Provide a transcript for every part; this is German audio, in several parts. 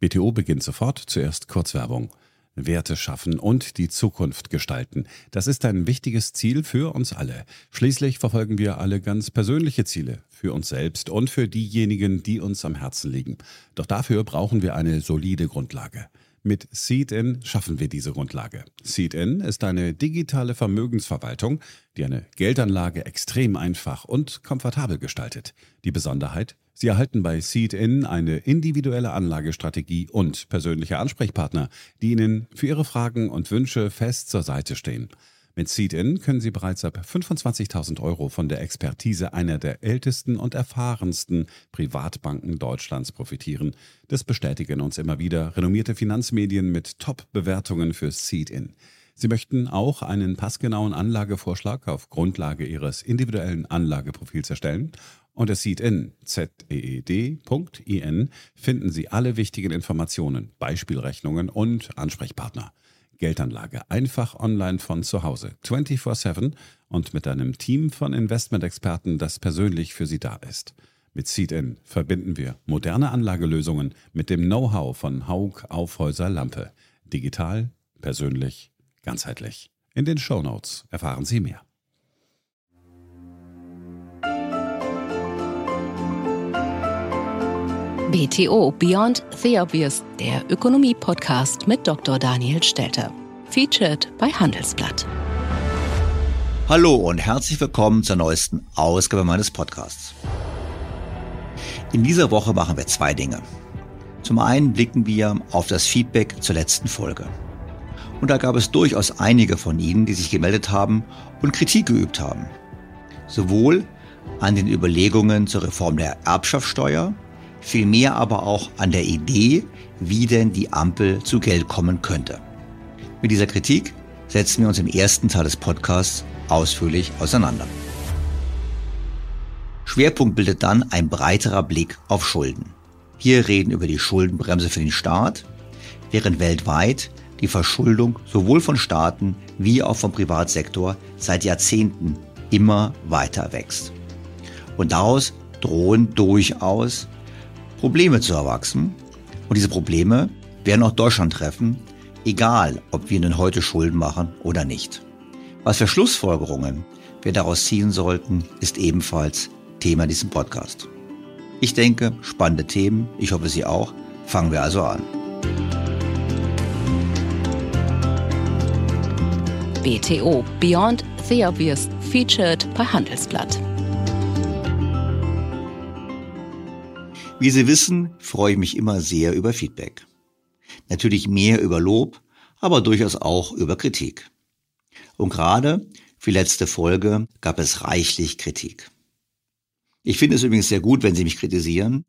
BTO beginnt sofort, zuerst Kurzwerbung. Werte schaffen und die Zukunft gestalten. Das ist ein wichtiges Ziel für uns alle. Schließlich verfolgen wir alle ganz persönliche Ziele für uns selbst und für diejenigen, die uns am Herzen liegen. Doch dafür brauchen wir eine solide Grundlage. Mit Seed-In schaffen wir diese Grundlage. Seed-In ist eine digitale Vermögensverwaltung, die eine Geldanlage extrem einfach und komfortabel gestaltet. Die Besonderheit? Sie erhalten bei Seed-In eine individuelle Anlagestrategie und persönliche Ansprechpartner, die Ihnen für Ihre Fragen und Wünsche fest zur Seite stehen. Mit Seed-In können Sie bereits ab 25.000 Euro von der Expertise einer der ältesten und erfahrensten Privatbanken Deutschlands profitieren. Das bestätigen uns immer wieder renommierte Finanzmedien mit Top-Bewertungen für Seed-In. Sie möchten auch einen passgenauen Anlagevorschlag auf Grundlage Ihres individuellen Anlageprofils erstellen? Unter Seed-In, Z-E-E-D.in, finden Sie alle wichtigen Informationen, Beispielrechnungen und Ansprechpartner. Geldanlage einfach online von zu Hause, 24/7 und mit einem Team von Investmentexperten, das persönlich für Sie da ist. Mit Seed-In verbinden wir moderne Anlagelösungen mit dem Know-how von Haug Aufhäuser Lampe. Digital, persönlich, ganzheitlich. In den Show Notes erfahren Sie mehr. BTO Beyond the Obvious, der Ökonomie-Podcast mit Dr. Daniel Stelter. Featured bei Handelsblatt. Hallo und herzlich willkommen zur neuesten Ausgabe meines Podcasts. In dieser Woche machen wir zwei Dinge. Zum einen blicken wir auf das Feedback zur letzten Folge. Und da gab es durchaus einige von Ihnen, die sich gemeldet haben und Kritik geübt haben. Sowohl an den Überlegungen zur Reform der Erbschaftssteuer vielmehr aber auch an der Idee, wie denn die Ampel zu Geld kommen könnte. Mit dieser Kritik setzen wir uns im ersten Teil des Podcasts ausführlich auseinander. Schwerpunkt bildet dann ein breiterer Blick auf Schulden. Wir reden über die Schuldenbremse für den Staat, während weltweit die Verschuldung sowohl von Staaten wie auch vom Privatsektor seit Jahrzehnten immer weiter wächst. Und daraus drohen durchaus Probleme zu erwachsen. Und diese Probleme werden auch Deutschland treffen, egal ob wir nun heute Schulden machen oder nicht. Was für Schlussfolgerungen wir daraus ziehen sollten, ist ebenfalls Thema diesem Podcast. Ich denke, spannende Themen, ich hoffe Sie auch. Fangen wir also an. BTO Beyond the Obvious featured bei Handelsblatt. Wie Sie wissen, freue ich mich immer sehr über Feedback. Natürlich mehr über Lob, aber durchaus auch über Kritik. Und gerade für letzte Folge gab es reichlich Kritik. Ich finde es übrigens sehr gut, wenn Sie mich kritisieren,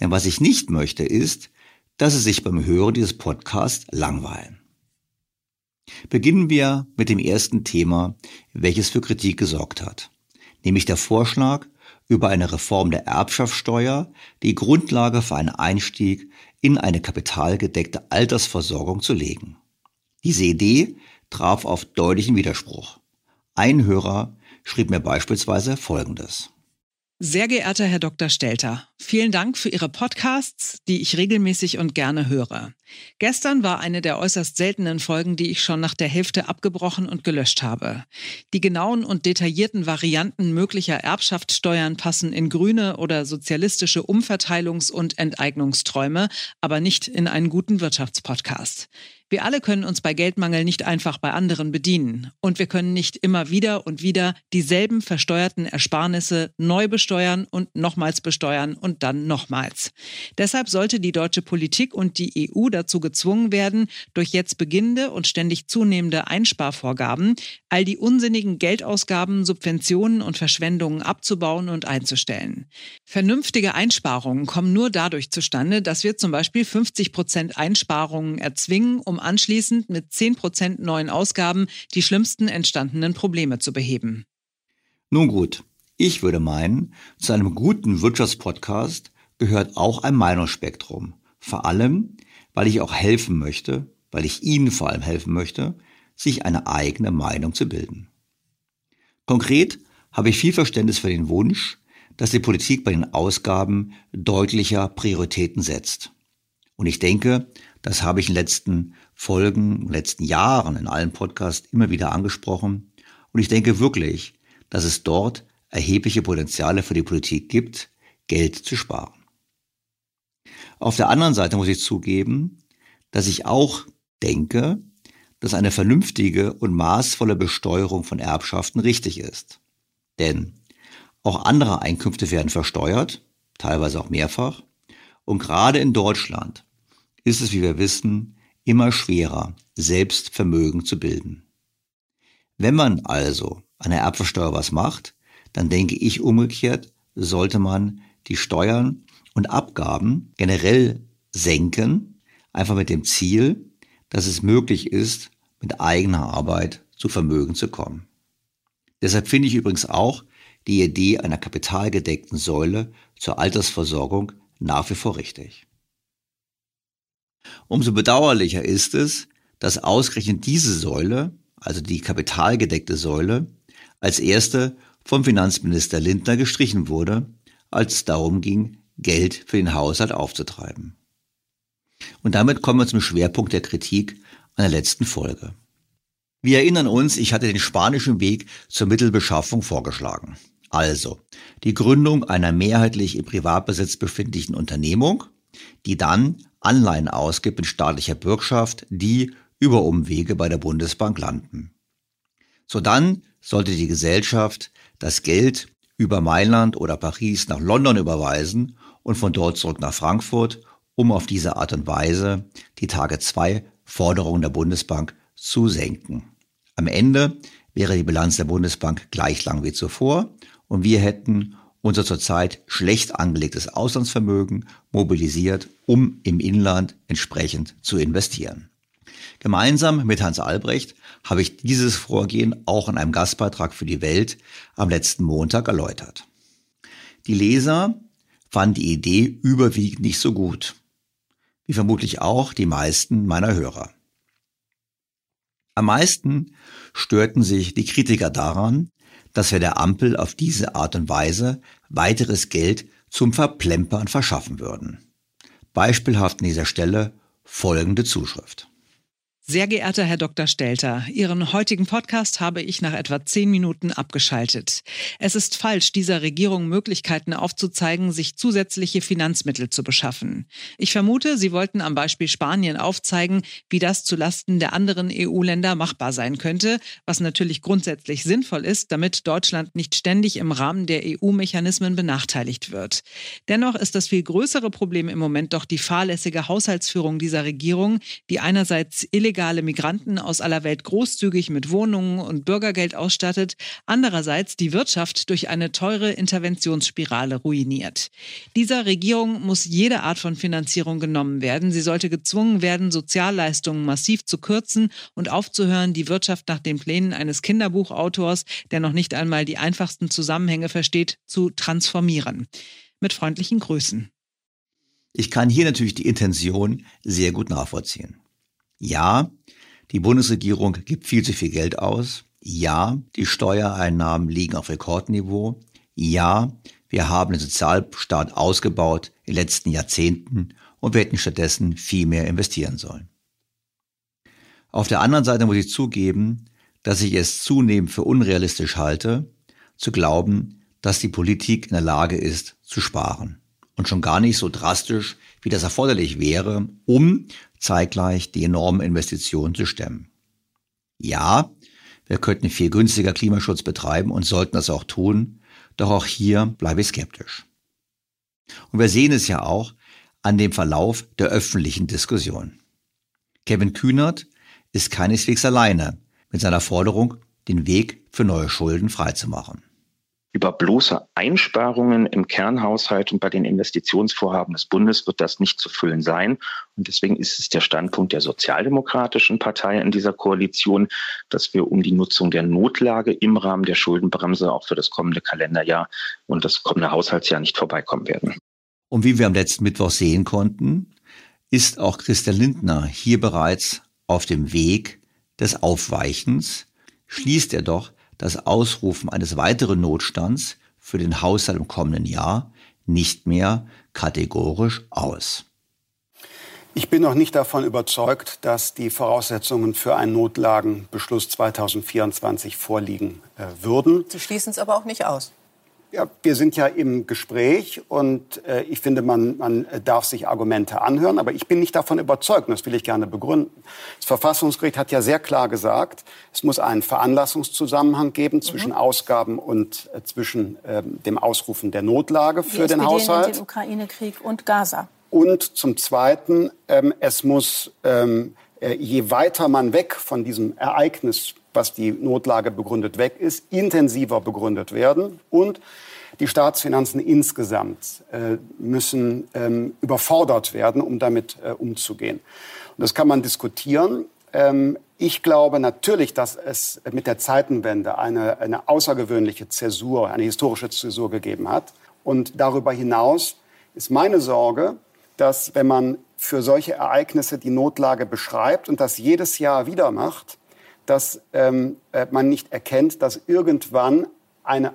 denn was ich nicht möchte ist, dass Sie sich beim Hören dieses Podcasts langweilen. Beginnen wir mit dem ersten Thema, welches für Kritik gesorgt hat, nämlich der Vorschlag, über eine Reform der Erbschaftssteuer die Grundlage für einen Einstieg in eine kapitalgedeckte Altersversorgung zu legen. Diese Idee traf auf deutlichen Widerspruch. Ein Hörer schrieb mir beispielsweise Folgendes. Sehr geehrter Herr Dr. Stelter, vielen Dank für Ihre Podcasts, die ich regelmäßig und gerne höre. Gestern war eine der äußerst seltenen Folgen, die ich schon nach der Hälfte abgebrochen und gelöscht habe. Die genauen und detaillierten Varianten möglicher Erbschaftssteuern passen in grüne oder sozialistische Umverteilungs- und Enteignungsträume, aber nicht in einen guten Wirtschaftspodcast. Wir alle können uns bei Geldmangel nicht einfach bei anderen bedienen. Und wir können nicht immer wieder und wieder dieselben versteuerten Ersparnisse neu besteuern und nochmals besteuern und dann nochmals. Deshalb sollte die deutsche Politik und die EU dazu gezwungen werden, durch jetzt beginnende und ständig zunehmende Einsparvorgaben all die unsinnigen Geldausgaben, Subventionen und Verschwendungen abzubauen und einzustellen. Vernünftige Einsparungen kommen nur dadurch zustande, dass wir zum Beispiel 50 Prozent Einsparungen erzwingen, um anschließend mit 10 Prozent neuen Ausgaben die schlimmsten entstandenen Probleme zu beheben. Nun gut, ich würde meinen, zu einem guten Wirtschaftspodcast gehört auch ein Meinungsspektrum. Vor allem, weil ich auch helfen möchte, weil ich Ihnen vor allem helfen möchte, sich eine eigene Meinung zu bilden. Konkret habe ich viel Verständnis für den Wunsch, dass die Politik bei den Ausgaben deutlicher Prioritäten setzt. Und ich denke, das habe ich in den letzten Folgen, letzten Jahren in allen Podcasts immer wieder angesprochen. Und ich denke wirklich, dass es dort erhebliche Potenziale für die Politik gibt, Geld zu sparen. Auf der anderen Seite muss ich zugeben, dass ich auch denke, dass eine vernünftige und maßvolle Besteuerung von Erbschaften richtig ist. Denn auch andere Einkünfte werden versteuert, teilweise auch mehrfach. Und gerade in Deutschland ist es, wie wir wissen, immer schwerer, selbst Vermögen zu bilden. Wenn man also an der Erbversteuer was macht, dann denke ich umgekehrt, sollte man die Steuern und Abgaben generell senken, einfach mit dem Ziel, dass es möglich ist, mit eigener Arbeit zu Vermögen zu kommen. Deshalb finde ich übrigens auch die Idee einer kapitalgedeckten Säule zur Altersversorgung nach wie vor richtig. Umso bedauerlicher ist es, dass ausgerechnet diese Säule, also die kapitalgedeckte Säule, als erste vom Finanzminister Lindner gestrichen wurde, als es darum ging, Geld für den Haushalt aufzutreiben. Und damit kommen wir zum Schwerpunkt der Kritik an der letzten Folge. Wir erinnern uns, ich hatte den spanischen Weg zur Mittelbeschaffung vorgeschlagen. Also die Gründung einer mehrheitlich im Privatbesitz befindlichen Unternehmung, die dann Anleihen ausgibt in staatlicher Bürgschaft, die über Umwege bei der Bundesbank landen. So dann sollte die Gesellschaft das Geld über Mailand oder Paris nach London überweisen und von dort zurück nach Frankfurt, um auf diese Art und Weise die Tage 2 Forderungen der Bundesbank zu senken. Am Ende wäre die Bilanz der Bundesbank gleich lang wie zuvor und wir hätten unser zurzeit schlecht angelegtes Auslandsvermögen mobilisiert, um im Inland entsprechend zu investieren. Gemeinsam mit Hans Albrecht habe ich dieses Vorgehen auch in einem Gastbeitrag für die Welt am letzten Montag erläutert. Die Leser fanden die Idee überwiegend nicht so gut, wie vermutlich auch die meisten meiner Hörer. Am meisten störten sich die Kritiker daran, dass wir der Ampel auf diese Art und Weise weiteres Geld zum Verplempern verschaffen würden. Beispielhaft an dieser Stelle folgende Zuschrift. Sehr geehrter Herr Dr. Stelter, Ihren heutigen Podcast habe ich nach etwa zehn Minuten abgeschaltet. Es ist falsch, dieser Regierung Möglichkeiten aufzuzeigen, sich zusätzliche Finanzmittel zu beschaffen. Ich vermute, Sie wollten am Beispiel Spanien aufzeigen, wie das zulasten der anderen EU-Länder machbar sein könnte, was natürlich grundsätzlich sinnvoll ist, damit Deutschland nicht ständig im Rahmen der EU-Mechanismen benachteiligt wird. Dennoch ist das viel größere Problem im Moment doch die fahrlässige Haushaltsführung dieser Regierung, die einerseits illegal illegale Migranten aus aller Welt großzügig mit Wohnungen und Bürgergeld ausstattet, andererseits die Wirtschaft durch eine teure Interventionsspirale ruiniert. Dieser Regierung muss jede Art von Finanzierung genommen werden. Sie sollte gezwungen werden, Sozialleistungen massiv zu kürzen und aufzuhören, die Wirtschaft nach den Plänen eines Kinderbuchautors, der noch nicht einmal die einfachsten Zusammenhänge versteht, zu transformieren. Mit freundlichen Grüßen. Ich kann hier natürlich die Intention sehr gut nachvollziehen. Ja, die Bundesregierung gibt viel zu viel Geld aus. Ja, die Steuereinnahmen liegen auf Rekordniveau. Ja, wir haben den Sozialstaat ausgebaut in den letzten Jahrzehnten und wir hätten stattdessen viel mehr investieren sollen. Auf der anderen Seite muss ich zugeben, dass ich es zunehmend für unrealistisch halte, zu glauben, dass die Politik in der Lage ist, zu sparen. Und schon gar nicht so drastisch, wie das erforderlich wäre, um zeitgleich die enormen Investitionen zu stemmen. Ja, wir könnten viel günstiger Klimaschutz betreiben und sollten das auch tun, doch auch hier bleibe ich skeptisch. Und wir sehen es ja auch an dem Verlauf der öffentlichen Diskussion. Kevin Kühnert ist keineswegs alleine mit seiner Forderung, den Weg für neue Schulden freizumachen über bloße Einsparungen im Kernhaushalt und bei den Investitionsvorhaben des Bundes wird das nicht zu füllen sein. Und deswegen ist es der Standpunkt der sozialdemokratischen Partei in dieser Koalition, dass wir um die Nutzung der Notlage im Rahmen der Schuldenbremse auch für das kommende Kalenderjahr und das kommende Haushaltsjahr nicht vorbeikommen werden. Und wie wir am letzten Mittwoch sehen konnten, ist auch Christian Lindner hier bereits auf dem Weg des Aufweichens, schließt er doch das Ausrufen eines weiteren Notstands für den Haushalt im kommenden Jahr nicht mehr kategorisch aus. Ich bin noch nicht davon überzeugt, dass die Voraussetzungen für einen Notlagenbeschluss 2024 vorliegen äh, würden. Sie schließen es aber auch nicht aus. Ja, wir sind ja im Gespräch und äh, ich finde, man, man darf sich Argumente anhören, aber ich bin nicht davon überzeugt, und das will ich gerne begründen. Das Verfassungsgericht hat ja sehr klar gesagt, es muss einen Veranlassungszusammenhang geben zwischen mhm. Ausgaben und äh, zwischen äh, dem Ausrufen der Notlage für Die den SPD Haushalt. Den Ukraine-Krieg und Gaza. Und zum Zweiten, ähm, es muss, ähm, äh, je weiter man weg von diesem Ereignis, was die Notlage begründet, weg ist, intensiver begründet werden. Und die Staatsfinanzen insgesamt äh, müssen ähm, überfordert werden, um damit äh, umzugehen. Und das kann man diskutieren. Ähm, ich glaube natürlich, dass es mit der Zeitenwende eine, eine außergewöhnliche Zäsur, eine historische Zäsur gegeben hat. Und darüber hinaus ist meine Sorge, dass wenn man für solche Ereignisse die Notlage beschreibt und das jedes Jahr wieder macht, dass ähm, äh, man nicht erkennt, dass irgendwann eine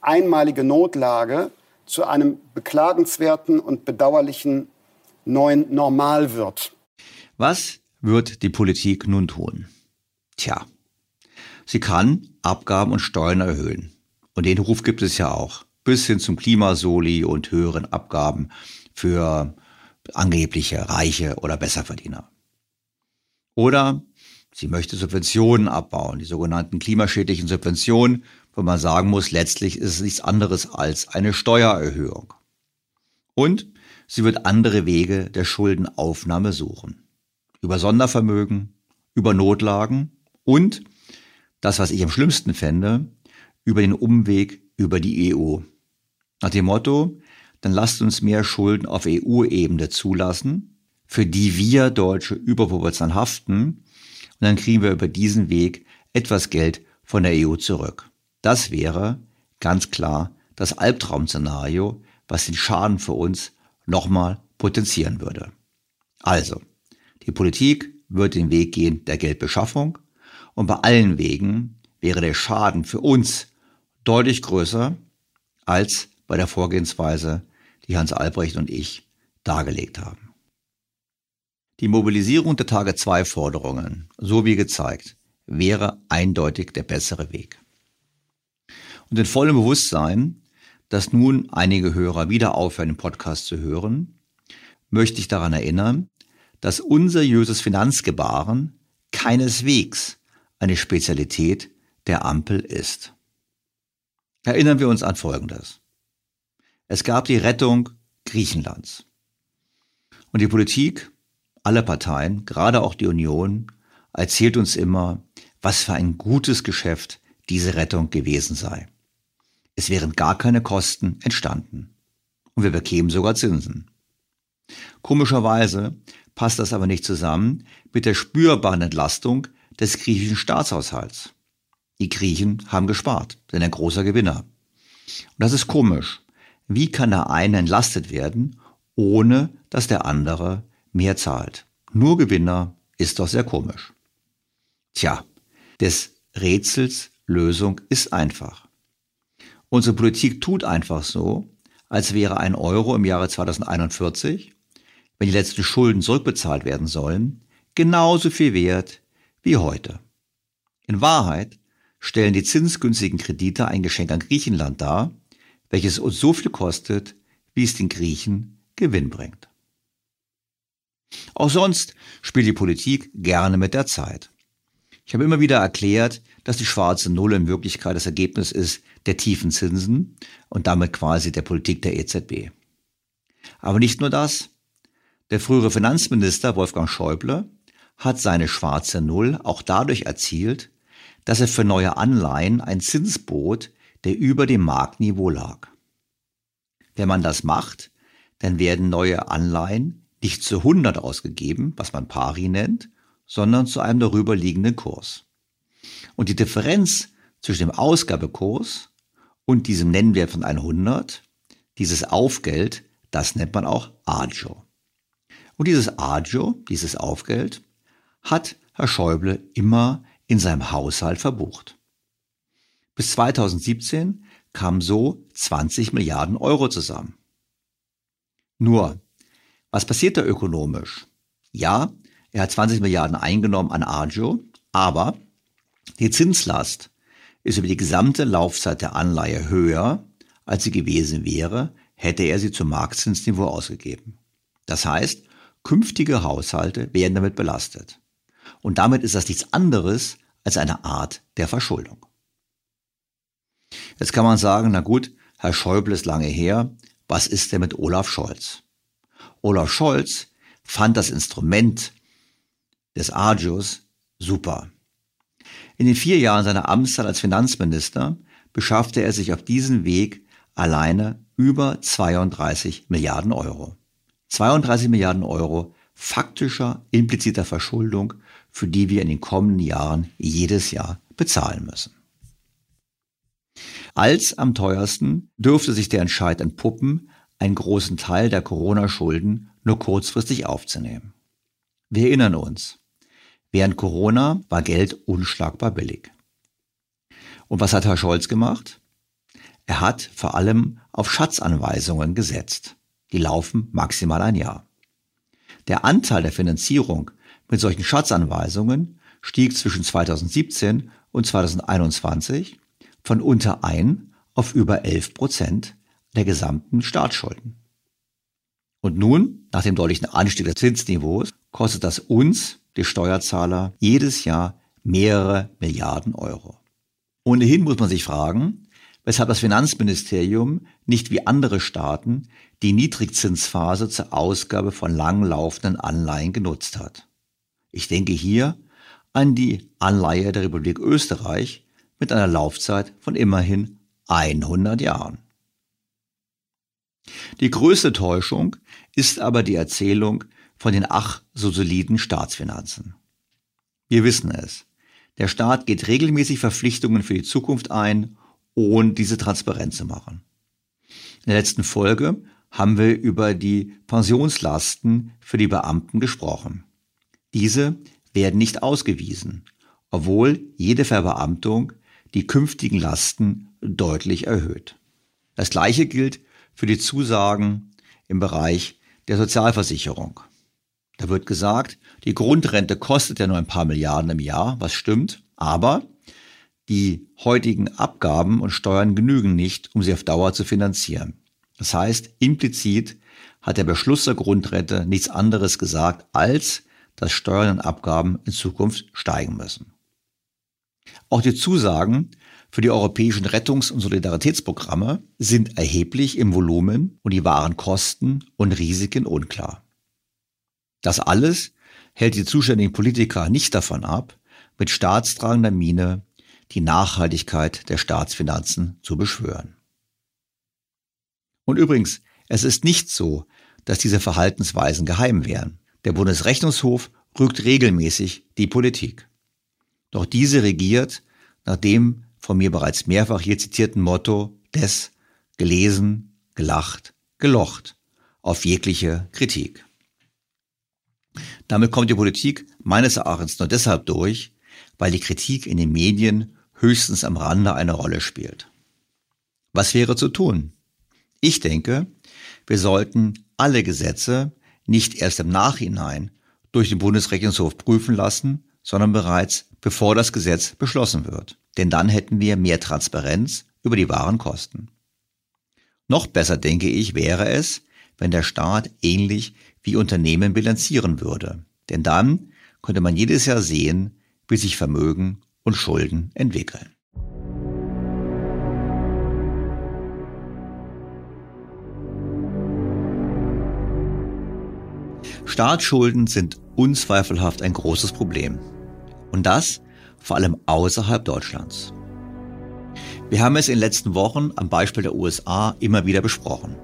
einmalige Notlage zu einem beklagenswerten und bedauerlichen neuen Normal wird. Was wird die Politik nun tun? Tja, sie kann Abgaben und Steuern erhöhen. Und den Ruf gibt es ja auch. Bis hin zum Klimasoli und höheren Abgaben für angebliche Reiche oder Besserverdiener. Oder sie möchte Subventionen abbauen, die sogenannten klimaschädlichen Subventionen, wo man sagen muss, letztlich ist es nichts anderes als eine Steuererhöhung. Und sie wird andere Wege der Schuldenaufnahme suchen. Über Sondervermögen, über Notlagen und, das was ich am schlimmsten fände, über den Umweg über die EU. Nach dem Motto, dann lasst uns mehr Schulden auf EU-Ebene zulassen, für die wir Deutsche überproportional haften, und dann kriegen wir über diesen Weg etwas Geld von der EU zurück. Das wäre ganz klar das Albtraum-Szenario, was den Schaden für uns nochmal potenzieren würde. Also, die Politik wird den Weg gehen der Geldbeschaffung und bei allen Wegen wäre der Schaden für uns deutlich größer als bei der Vorgehensweise die Hans Albrecht und ich dargelegt haben. Die Mobilisierung der Tage 2 Forderungen, so wie gezeigt, wäre eindeutig der bessere Weg. Und in vollem Bewusstsein, dass nun einige Hörer wieder aufhören, den Podcast zu hören, möchte ich daran erinnern, dass unseriöses Finanzgebaren keineswegs eine Spezialität der Ampel ist. Erinnern wir uns an Folgendes. Es gab die Rettung Griechenlands. Und die Politik, alle Parteien, gerade auch die Union, erzählt uns immer, was für ein gutes Geschäft diese Rettung gewesen sei. Es wären gar keine Kosten entstanden. Und wir bekämen sogar Zinsen. Komischerweise passt das aber nicht zusammen mit der spürbaren Entlastung des griechischen Staatshaushalts. Die Griechen haben gespart, sind ein großer Gewinner. Und das ist komisch, wie kann der eine entlastet werden, ohne dass der andere mehr zahlt? Nur Gewinner ist doch sehr komisch. Tja, des Rätsels Lösung ist einfach. Unsere Politik tut einfach so, als wäre ein Euro im Jahre 2041, wenn die letzten Schulden zurückbezahlt werden sollen, genauso viel wert wie heute. In Wahrheit stellen die zinsgünstigen Kredite ein Geschenk an Griechenland dar, welches uns so viel kostet, wie es den Griechen Gewinn bringt. Auch sonst spielt die Politik gerne mit der Zeit. Ich habe immer wieder erklärt, dass die schwarze Null in Wirklichkeit das Ergebnis ist der tiefen Zinsen und damit quasi der Politik der EZB. Aber nicht nur das. Der frühere Finanzminister Wolfgang Schäuble hat seine schwarze Null auch dadurch erzielt, dass er für neue Anleihen ein Zins bot, der über dem Marktniveau lag. Wenn man das macht, dann werden neue Anleihen nicht zu 100 ausgegeben, was man pari nennt, sondern zu einem darüber liegenden Kurs. Und die Differenz zwischen dem Ausgabekurs und diesem Nennwert von 100, dieses Aufgeld, das nennt man auch Agio. Und dieses Agio, dieses Aufgeld, hat Herr Schäuble immer in seinem Haushalt verbucht. Bis 2017 kamen so 20 Milliarden Euro zusammen. Nur, was passiert da ökonomisch? Ja, er hat 20 Milliarden eingenommen an Agio, aber die Zinslast ist über die gesamte Laufzeit der Anleihe höher, als sie gewesen wäre, hätte er sie zum Marktzinsniveau ausgegeben. Das heißt, künftige Haushalte werden damit belastet. Und damit ist das nichts anderes als eine Art der Verschuldung. Jetzt kann man sagen, na gut, Herr Schäuble ist lange her, was ist denn mit Olaf Scholz? Olaf Scholz fand das Instrument des Agios super. In den vier Jahren seiner Amtszeit als Finanzminister beschaffte er sich auf diesem Weg alleine über 32 Milliarden Euro. 32 Milliarden Euro faktischer, impliziter Verschuldung, für die wir in den kommenden Jahren jedes Jahr bezahlen müssen. Als am teuersten dürfte sich der Entscheid entpuppen, einen großen Teil der Corona-Schulden nur kurzfristig aufzunehmen. Wir erinnern uns, während Corona war Geld unschlagbar billig. Und was hat Herr Scholz gemacht? Er hat vor allem auf Schatzanweisungen gesetzt. Die laufen maximal ein Jahr. Der Anteil der Finanzierung mit solchen Schatzanweisungen stieg zwischen 2017 und 2021 von unter ein auf über 11 Prozent der gesamten Staatsschulden. Und nun, nach dem deutlichen Anstieg des Zinsniveaus, kostet das uns, die Steuerzahler, jedes Jahr mehrere Milliarden Euro. Ohnehin muss man sich fragen, weshalb das Finanzministerium nicht wie andere Staaten die Niedrigzinsphase zur Ausgabe von langlaufenden Anleihen genutzt hat. Ich denke hier an die Anleihe der Republik Österreich mit einer Laufzeit von immerhin 100 Jahren. Die größte Täuschung ist aber die Erzählung von den ach so soliden Staatsfinanzen. Wir wissen es. Der Staat geht regelmäßig Verpflichtungen für die Zukunft ein, ohne diese transparent zu machen. In der letzten Folge haben wir über die Pensionslasten für die Beamten gesprochen. Diese werden nicht ausgewiesen, obwohl jede Verbeamtung die künftigen Lasten deutlich erhöht. Das gleiche gilt für die Zusagen im Bereich der Sozialversicherung. Da wird gesagt, die Grundrente kostet ja nur ein paar Milliarden im Jahr, was stimmt, aber die heutigen Abgaben und Steuern genügen nicht, um sie auf Dauer zu finanzieren. Das heißt, implizit hat der Beschluss der Grundrente nichts anderes gesagt, als dass Steuern und Abgaben in Zukunft steigen müssen. Auch die Zusagen für die europäischen Rettungs- und Solidaritätsprogramme sind erheblich im Volumen und die wahren Kosten und Risiken unklar. Das alles hält die zuständigen Politiker nicht davon ab, mit staatstragender Miene die Nachhaltigkeit der Staatsfinanzen zu beschwören. Und übrigens, es ist nicht so, dass diese Verhaltensweisen geheim wären. Der Bundesrechnungshof rügt regelmäßig die Politik. Doch diese regiert nach dem von mir bereits mehrfach hier zitierten Motto des gelesen, gelacht, gelocht auf jegliche Kritik. Damit kommt die Politik meines Erachtens nur deshalb durch, weil die Kritik in den Medien höchstens am Rande eine Rolle spielt. Was wäre zu tun? Ich denke, wir sollten alle Gesetze nicht erst im Nachhinein durch den Bundesrechnungshof prüfen lassen, sondern bereits bevor das Gesetz beschlossen wird. Denn dann hätten wir mehr Transparenz über die wahren Kosten. Noch besser, denke ich, wäre es, wenn der Staat ähnlich wie Unternehmen bilanzieren würde. Denn dann könnte man jedes Jahr sehen, wie sich Vermögen und Schulden entwickeln. Staatsschulden sind unzweifelhaft ein großes Problem. Und das vor allem außerhalb Deutschlands. Wir haben es in den letzten Wochen am Beispiel der USA immer wieder besprochen.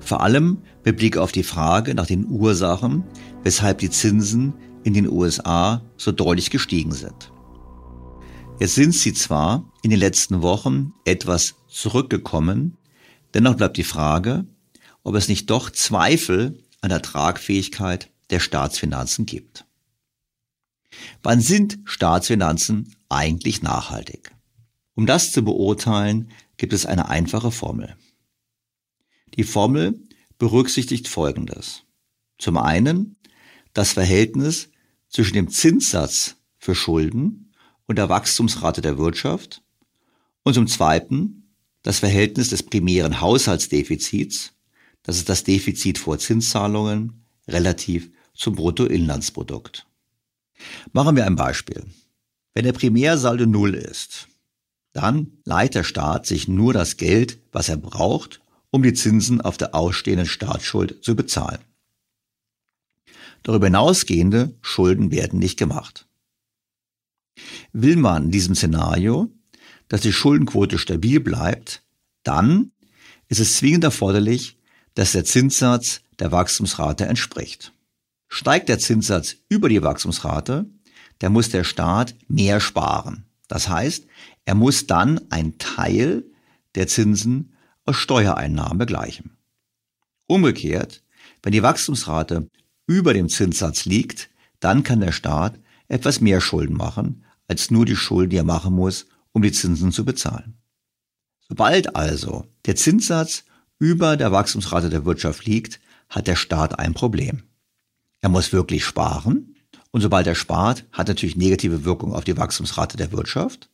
Vor allem mit Blick auf die Frage nach den Ursachen, weshalb die Zinsen in den USA so deutlich gestiegen sind. Jetzt sind sie zwar in den letzten Wochen etwas zurückgekommen, dennoch bleibt die Frage, ob es nicht doch Zweifel an der Tragfähigkeit der Staatsfinanzen gibt. Wann sind Staatsfinanzen eigentlich nachhaltig? Um das zu beurteilen, gibt es eine einfache Formel. Die Formel berücksichtigt Folgendes. Zum einen, das Verhältnis zwischen dem Zinssatz für Schulden und der Wachstumsrate der Wirtschaft und zum Zweiten das Verhältnis des primären Haushaltsdefizits, das ist das Defizit vor Zinszahlungen, relativ zum Bruttoinlandsprodukt. Machen wir ein Beispiel. Wenn der Primärsaldo Null ist, dann leiht der Staat sich nur das Geld, was er braucht, um die Zinsen auf der ausstehenden Staatsschuld zu bezahlen. Darüber hinausgehende Schulden werden nicht gemacht. Will man in diesem Szenario, dass die Schuldenquote stabil bleibt, dann ist es zwingend erforderlich, dass der Zinssatz der Wachstumsrate entspricht. Steigt der Zinssatz über die Wachstumsrate, dann muss der Staat mehr sparen. Das heißt, er muss dann einen Teil der Zinsen aus Steuereinnahmen begleichen. Umgekehrt, wenn die Wachstumsrate über dem Zinssatz liegt, dann kann der Staat etwas mehr Schulden machen, als nur die Schulden, die er machen muss, um die Zinsen zu bezahlen. Sobald also der Zinssatz über der Wachstumsrate der Wirtschaft liegt, hat der Staat ein Problem. Er muss wirklich sparen und sobald er spart, hat natürlich negative Wirkung auf die Wachstumsrate der Wirtschaft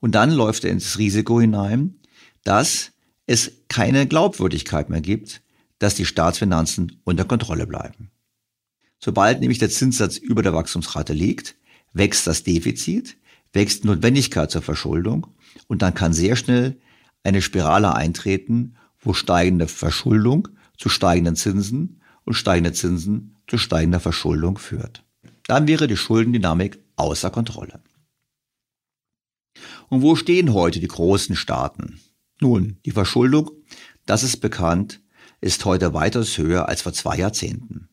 und dann läuft er ins Risiko hinein, dass es keine Glaubwürdigkeit mehr gibt, dass die Staatsfinanzen unter Kontrolle bleiben. Sobald nämlich der Zinssatz über der Wachstumsrate liegt, wächst das Defizit, wächst Notwendigkeit zur Verschuldung und dann kann sehr schnell eine Spirale eintreten, wo steigende Verschuldung zu steigenden Zinsen und steigende Zinsen zu steigender Verschuldung führt. Dann wäre die Schuldendynamik außer Kontrolle. Und wo stehen heute die großen Staaten? Nun, die Verschuldung, das ist bekannt, ist heute weitaus höher als vor zwei Jahrzehnten.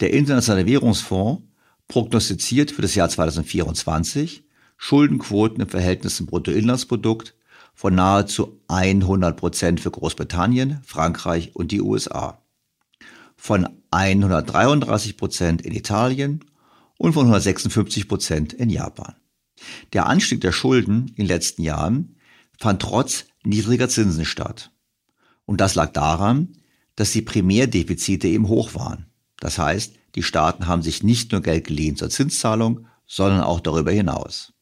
Der Internationale Währungsfonds prognostiziert für das Jahr 2024 Schuldenquoten im Verhältnis zum Bruttoinlandsprodukt von nahezu 100 Prozent für Großbritannien, Frankreich und die USA, von 133 Prozent in Italien und von 156 Prozent in Japan. Der Anstieg der Schulden in den letzten Jahren fand trotz niedriger Zinsen statt. Und das lag daran, dass die Primärdefizite eben hoch waren. Das heißt, die Staaten haben sich nicht nur Geld geliehen zur Zinszahlung, sondern auch darüber hinaus.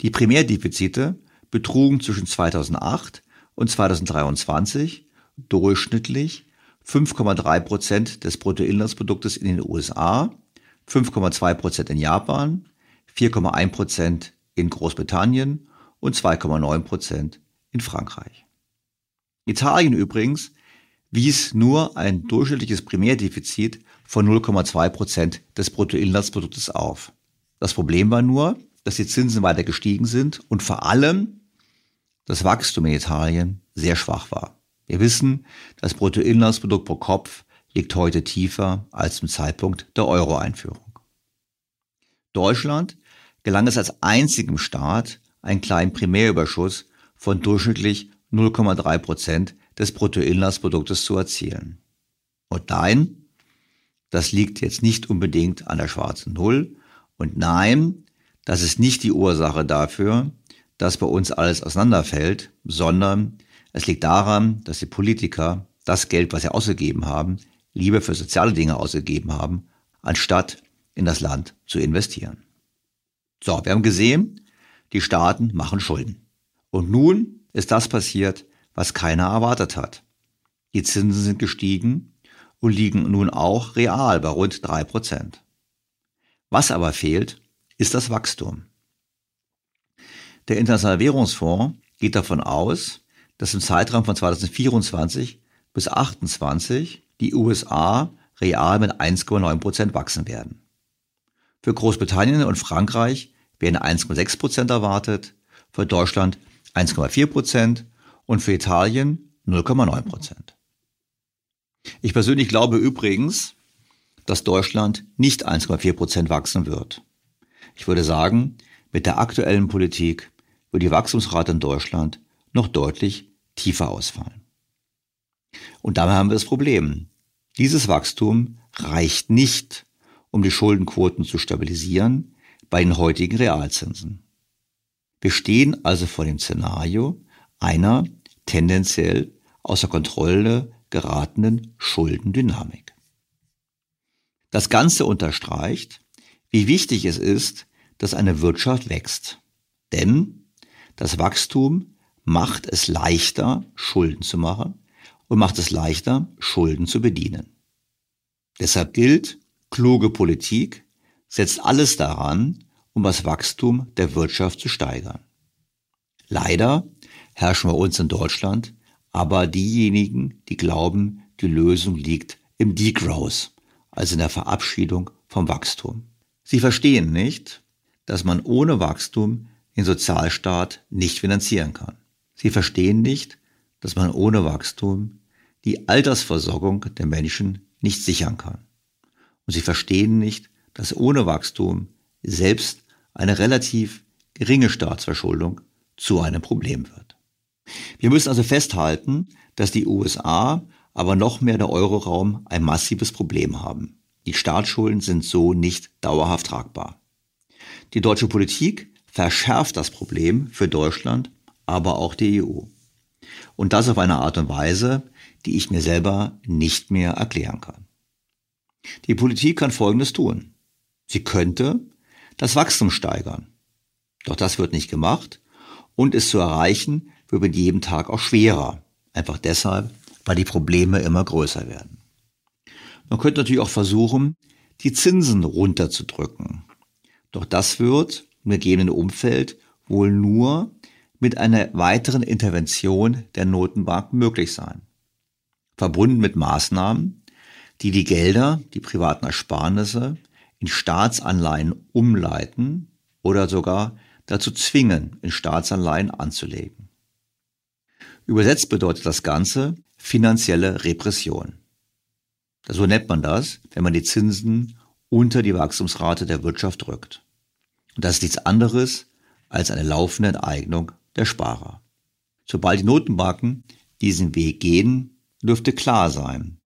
Die Primärdefizite betrugen zwischen 2008 und 2023 durchschnittlich 5,3 Prozent des Bruttoinlandsproduktes in den USA, 5,2 Prozent in Japan, 4,1 Prozent in Großbritannien und 2,9 Prozent in Frankreich. Italien übrigens wies nur ein durchschnittliches Primärdefizit von 0,2 Prozent des Bruttoinlandsproduktes auf. Das Problem war nur, dass die Zinsen weiter gestiegen sind und vor allem das Wachstum in Italien sehr schwach war. Wir wissen, das Bruttoinlandsprodukt pro Kopf liegt heute tiefer als zum Zeitpunkt der Euro-Einführung. Deutschland gelang es als einzigem Staat, einen kleinen Primärüberschuss von durchschnittlich 0,3 Prozent des Bruttoinlandsproduktes zu erzielen. Und nein, das liegt jetzt nicht unbedingt an der schwarzen Null. Und nein, das ist nicht die Ursache dafür, dass bei uns alles auseinanderfällt, sondern es liegt daran, dass die Politiker das Geld, was sie ausgegeben haben, lieber für soziale Dinge ausgegeben haben, anstatt in das Land zu investieren. So, wir haben gesehen, die Staaten machen Schulden. Und nun ist das passiert, was keiner erwartet hat. Die Zinsen sind gestiegen und liegen nun auch real bei rund drei Prozent. Was aber fehlt, ist das Wachstum. Der Internationale Währungsfonds geht davon aus, dass im Zeitraum von 2024 bis 2028 die USA real mit 1,9 Prozent wachsen werden. Für Großbritannien und Frankreich werden 1,6 Prozent erwartet, für Deutschland 1,4 Prozent und für Italien 0,9 Prozent. Ich persönlich glaube übrigens, dass Deutschland nicht 1,4 Prozent wachsen wird. Ich würde sagen, mit der aktuellen Politik wird die Wachstumsrate in Deutschland noch deutlich tiefer ausfallen. Und damit haben wir das Problem. Dieses Wachstum reicht nicht, um die Schuldenquoten zu stabilisieren bei den heutigen Realzinsen. Wir stehen also vor dem Szenario einer tendenziell außer Kontrolle geratenen Schuldendynamik. Das Ganze unterstreicht, wie wichtig es ist, dass eine Wirtschaft wächst. Denn das Wachstum macht es leichter, Schulden zu machen und macht es leichter, Schulden zu bedienen. Deshalb gilt, kluge Politik setzt alles daran, um das Wachstum der Wirtschaft zu steigern. Leider herrschen bei uns in Deutschland aber diejenigen, die glauben, die Lösung liegt im Degrowth, also in der Verabschiedung vom Wachstum. Sie verstehen nicht, dass man ohne Wachstum den Sozialstaat nicht finanzieren kann. Sie verstehen nicht, dass man ohne Wachstum die Altersversorgung der Menschen nicht sichern kann. Und sie verstehen nicht, dass ohne Wachstum selbst eine relativ geringe Staatsverschuldung zu einem Problem wird. Wir müssen also festhalten, dass die USA, aber noch mehr der Euroraum ein massives Problem haben. Die Staatsschulden sind so nicht dauerhaft tragbar. Die deutsche Politik verschärft das Problem für Deutschland, aber auch die EU. Und das auf eine Art und Weise, die ich mir selber nicht mehr erklären kann. Die Politik kann Folgendes tun. Sie könnte das Wachstum steigern. Doch das wird nicht gemacht und es zu erreichen wird mit jedem Tag auch schwerer. Einfach deshalb, weil die Probleme immer größer werden. Man könnte natürlich auch versuchen, die Zinsen runterzudrücken. Doch das wird im gegebenen Umfeld wohl nur mit einer weiteren Intervention der Notenbank möglich sein. Verbunden mit Maßnahmen, die die Gelder, die privaten Ersparnisse in Staatsanleihen umleiten oder sogar dazu zwingen, in Staatsanleihen anzulegen. Übersetzt bedeutet das Ganze finanzielle Repression. So nennt man das, wenn man die Zinsen unter die Wachstumsrate der Wirtschaft drückt. Und das ist nichts anderes als eine laufende Enteignung der Sparer. Sobald die Notenbanken diesen Weg gehen, dürfte klar sein,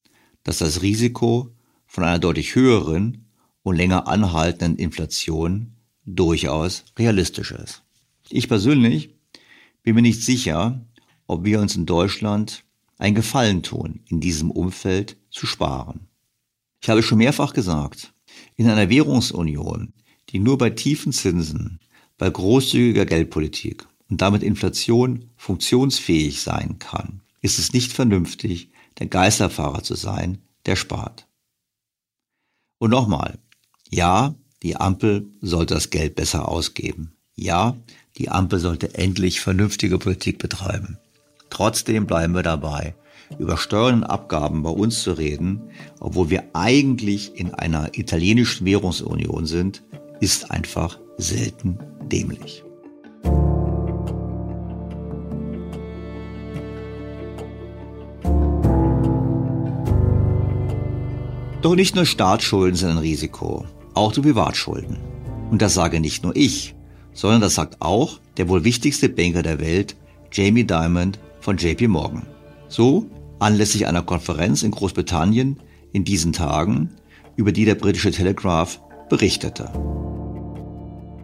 dass das Risiko von einer deutlich höheren und länger anhaltenden Inflation durchaus realistisch ist. Ich persönlich bin mir nicht sicher, ob wir uns in Deutschland ein Gefallen tun, in diesem Umfeld zu sparen. Ich habe schon mehrfach gesagt, in einer Währungsunion, die nur bei tiefen Zinsen, bei großzügiger Geldpolitik und damit Inflation funktionsfähig sein kann, ist es nicht vernünftig, der Geisterfahrer zu sein, der spart. Und nochmal, ja, die Ampel sollte das Geld besser ausgeben. Ja, die Ampel sollte endlich vernünftige Politik betreiben. Trotzdem bleiben wir dabei, über Steuern und Abgaben bei uns zu reden, obwohl wir eigentlich in einer italienischen Währungsunion sind, ist einfach selten dämlich. Doch nicht nur Staatsschulden sind ein Risiko, auch die Privatschulden. Und das sage nicht nur ich, sondern das sagt auch der wohl wichtigste Banker der Welt, Jamie Dimon von JP Morgan. So anlässlich einer Konferenz in Großbritannien in diesen Tagen, über die der britische Telegraph berichtete.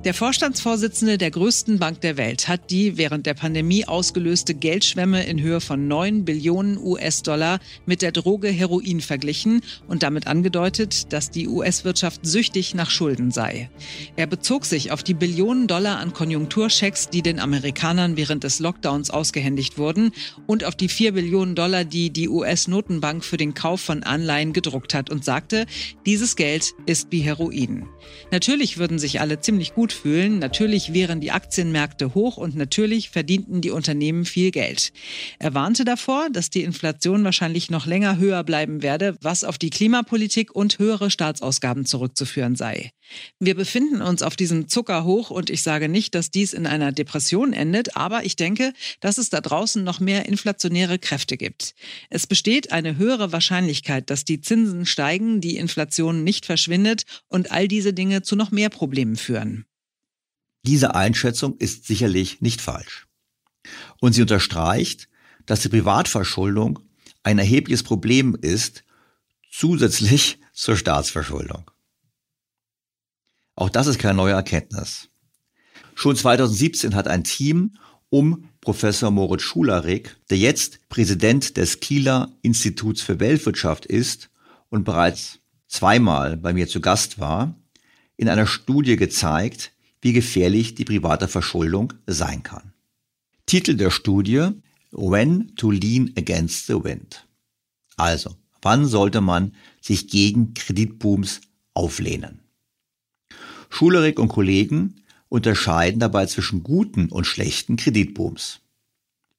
Der Vorstandsvorsitzende der größten Bank der Welt hat die während der Pandemie ausgelöste Geldschwemme in Höhe von 9 Billionen US-Dollar mit der Droge Heroin verglichen und damit angedeutet, dass die US-Wirtschaft süchtig nach Schulden sei. Er bezog sich auf die Billionen Dollar an Konjunkturschecks, die den Amerikanern während des Lockdowns ausgehändigt wurden und auf die 4 Billionen Dollar, die die US-Notenbank für den Kauf von Anleihen gedruckt hat und sagte, dieses Geld ist wie Heroin. Natürlich würden sich alle ziemlich gut gut fühlen. Natürlich wären die Aktienmärkte hoch und natürlich verdienten die Unternehmen viel Geld. Er warnte davor, dass die Inflation wahrscheinlich noch länger höher bleiben werde, was auf die Klimapolitik und höhere Staatsausgaben zurückzuführen sei. Wir befinden uns auf diesem Zuckerhoch und ich sage nicht, dass dies in einer Depression endet, aber ich denke, dass es da draußen noch mehr inflationäre Kräfte gibt. Es besteht eine höhere Wahrscheinlichkeit, dass die Zinsen steigen, die Inflation nicht verschwindet und all diese Dinge zu noch mehr Problemen führen. Diese Einschätzung ist sicherlich nicht falsch. Und sie unterstreicht, dass die Privatverschuldung ein erhebliches Problem ist, zusätzlich zur Staatsverschuldung. Auch das ist keine neue Erkenntnis. Schon 2017 hat ein Team um Professor Moritz Schularik, der jetzt Präsident des Kieler Instituts für Weltwirtschaft ist und bereits zweimal bei mir zu Gast war, in einer Studie gezeigt, wie gefährlich die private Verschuldung sein kann. Titel der Studie When to Lean Against the Wind. Also, wann sollte man sich gegen Kreditbooms auflehnen? Schulerik und Kollegen unterscheiden dabei zwischen guten und schlechten Kreditbooms.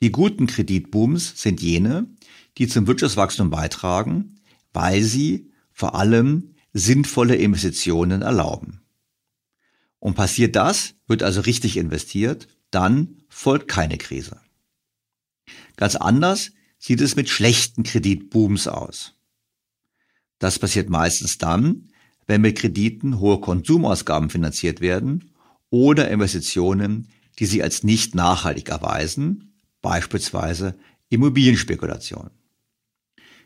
Die guten Kreditbooms sind jene, die zum Wirtschaftswachstum beitragen, weil sie vor allem sinnvolle Investitionen erlauben. Und passiert das, wird also richtig investiert, dann folgt keine Krise. Ganz anders sieht es mit schlechten Kreditbooms aus. Das passiert meistens dann, wenn mit Krediten hohe Konsumausgaben finanziert werden oder Investitionen, die sich als nicht nachhaltig erweisen, beispielsweise Immobilienspekulation.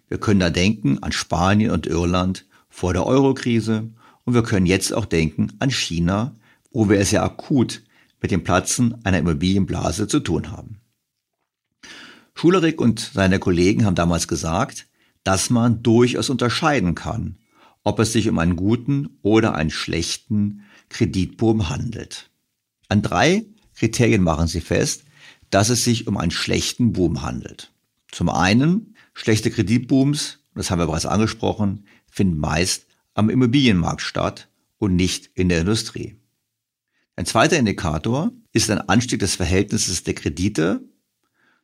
Wir können da denken an Spanien und Irland vor der Eurokrise und wir können jetzt auch denken an China, wo wir es ja akut mit dem Platzen einer Immobilienblase zu tun haben. Schulerik und seine Kollegen haben damals gesagt, dass man durchaus unterscheiden kann, ob es sich um einen guten oder einen schlechten Kreditboom handelt. An drei Kriterien machen sie fest, dass es sich um einen schlechten Boom handelt. Zum einen, schlechte Kreditbooms, das haben wir bereits angesprochen, finden meist am Immobilienmarkt statt und nicht in der Industrie. Ein zweiter Indikator ist ein Anstieg des Verhältnisses der Kredite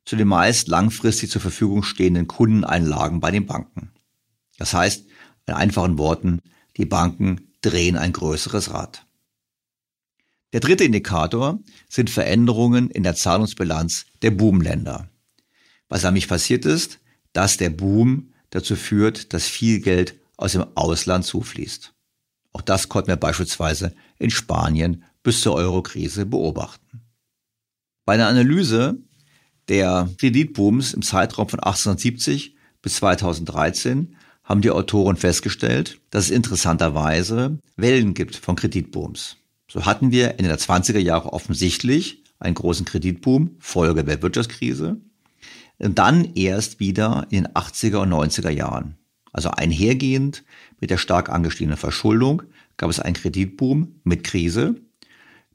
zu den meist langfristig zur Verfügung stehenden Kundeneinlagen bei den Banken. Das heißt, in einfachen Worten, die Banken drehen ein größeres Rad. Der dritte Indikator sind Veränderungen in der Zahlungsbilanz der Boomländer. Was nämlich passiert ist, dass der Boom dazu führt, dass viel Geld aus dem Ausland zufließt. Auch das konnten wir beispielsweise in Spanien bis zur Eurokrise beobachten. Bei einer Analyse der Kreditbooms im Zeitraum von 1870 bis 2013 haben die Autoren festgestellt, dass es interessanterweise Wellen gibt von Kreditbooms. So hatten wir Ende der 20er Jahre offensichtlich einen großen Kreditboom, Folge der Wirtschaftskrise. Und dann erst wieder in den 80er und 90er Jahren. Also einhergehend mit der stark angestiegenen Verschuldung gab es einen Kreditboom mit Krise,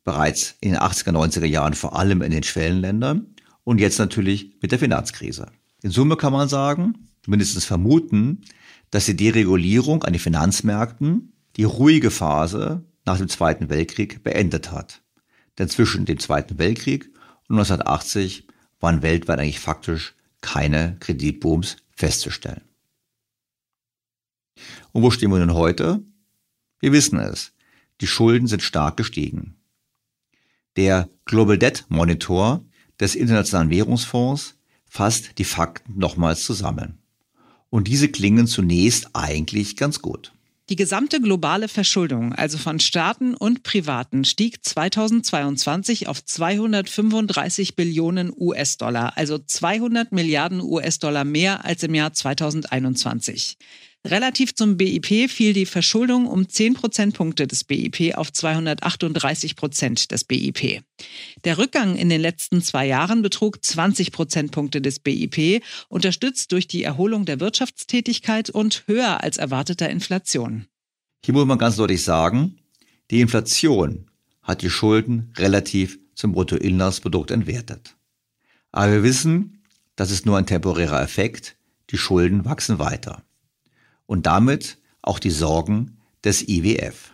bereits in den 80er, 90er Jahren vor allem in den Schwellenländern und jetzt natürlich mit der Finanzkrise. In Summe kann man sagen, mindestens vermuten, dass die Deregulierung an den Finanzmärkten die ruhige Phase nach dem Zweiten Weltkrieg beendet hat. Denn zwischen dem Zweiten Weltkrieg und 1980 waren weltweit eigentlich faktisch keine Kreditbooms festzustellen. Und wo stehen wir nun heute? Wir wissen es. Die Schulden sind stark gestiegen. Der Global Debt Monitor des Internationalen Währungsfonds fasst die Fakten nochmals zusammen. Und diese klingen zunächst eigentlich ganz gut. Die gesamte globale Verschuldung, also von Staaten und Privaten, stieg 2022 auf 235 Billionen US-Dollar, also 200 Milliarden US-Dollar mehr als im Jahr 2021. Relativ zum BIP fiel die Verschuldung um 10 Prozentpunkte des BIP auf 238 Prozent des BIP. Der Rückgang in den letzten zwei Jahren betrug 20 Prozentpunkte des BIP, unterstützt durch die Erholung der Wirtschaftstätigkeit und höher als erwarteter Inflation. Hier muss man ganz deutlich sagen, die Inflation hat die Schulden relativ zum Bruttoinlandsprodukt entwertet. Aber wir wissen, das ist nur ein temporärer Effekt, die Schulden wachsen weiter und damit auch die Sorgen des IWF.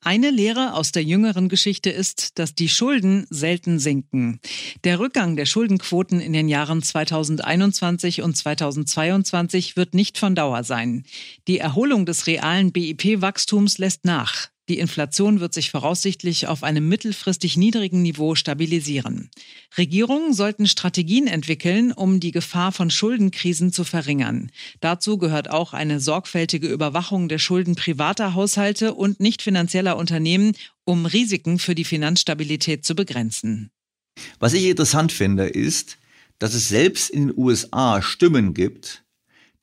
Eine Lehre aus der jüngeren Geschichte ist, dass die Schulden selten sinken. Der Rückgang der Schuldenquoten in den Jahren 2021 und 2022 wird nicht von Dauer sein. Die Erholung des realen BIP-Wachstums lässt nach. Die Inflation wird sich voraussichtlich auf einem mittelfristig niedrigen Niveau stabilisieren. Regierungen sollten Strategien entwickeln, um die Gefahr von Schuldenkrisen zu verringern. Dazu gehört auch eine sorgfältige Überwachung der Schulden privater Haushalte und nicht finanzieller Unternehmen, um Risiken für die Finanzstabilität zu begrenzen. Was ich interessant finde, ist, dass es selbst in den USA Stimmen gibt,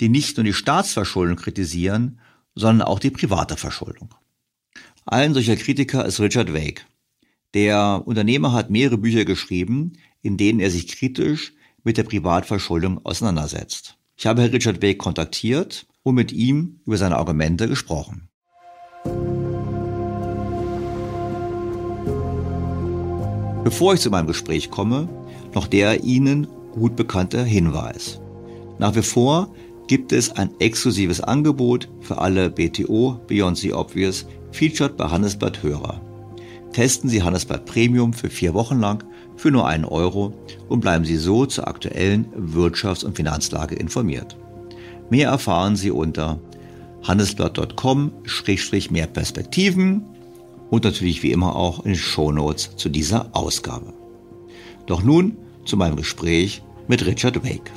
die nicht nur die Staatsverschuldung kritisieren, sondern auch die private Verschuldung. Ein solcher Kritiker ist Richard Wake. Der Unternehmer hat mehrere Bücher geschrieben, in denen er sich kritisch mit der Privatverschuldung auseinandersetzt. Ich habe Herrn Richard Wake kontaktiert und mit ihm über seine Argumente gesprochen. Bevor ich zu meinem Gespräch komme, noch der Ihnen gut bekannte Hinweis. Nach wie vor gibt es ein exklusives Angebot für alle BTO Beyond the Obvious Featured bei Handelsblatt Hörer. Testen Sie Handelsblatt Premium für vier Wochen lang für nur einen Euro und bleiben Sie so zur aktuellen Wirtschafts- und Finanzlage informiert. Mehr erfahren Sie unter handelsblatt.com-mehr Perspektiven und natürlich wie immer auch in den Shownotes zu dieser Ausgabe. Doch nun zu meinem Gespräch mit Richard Wake.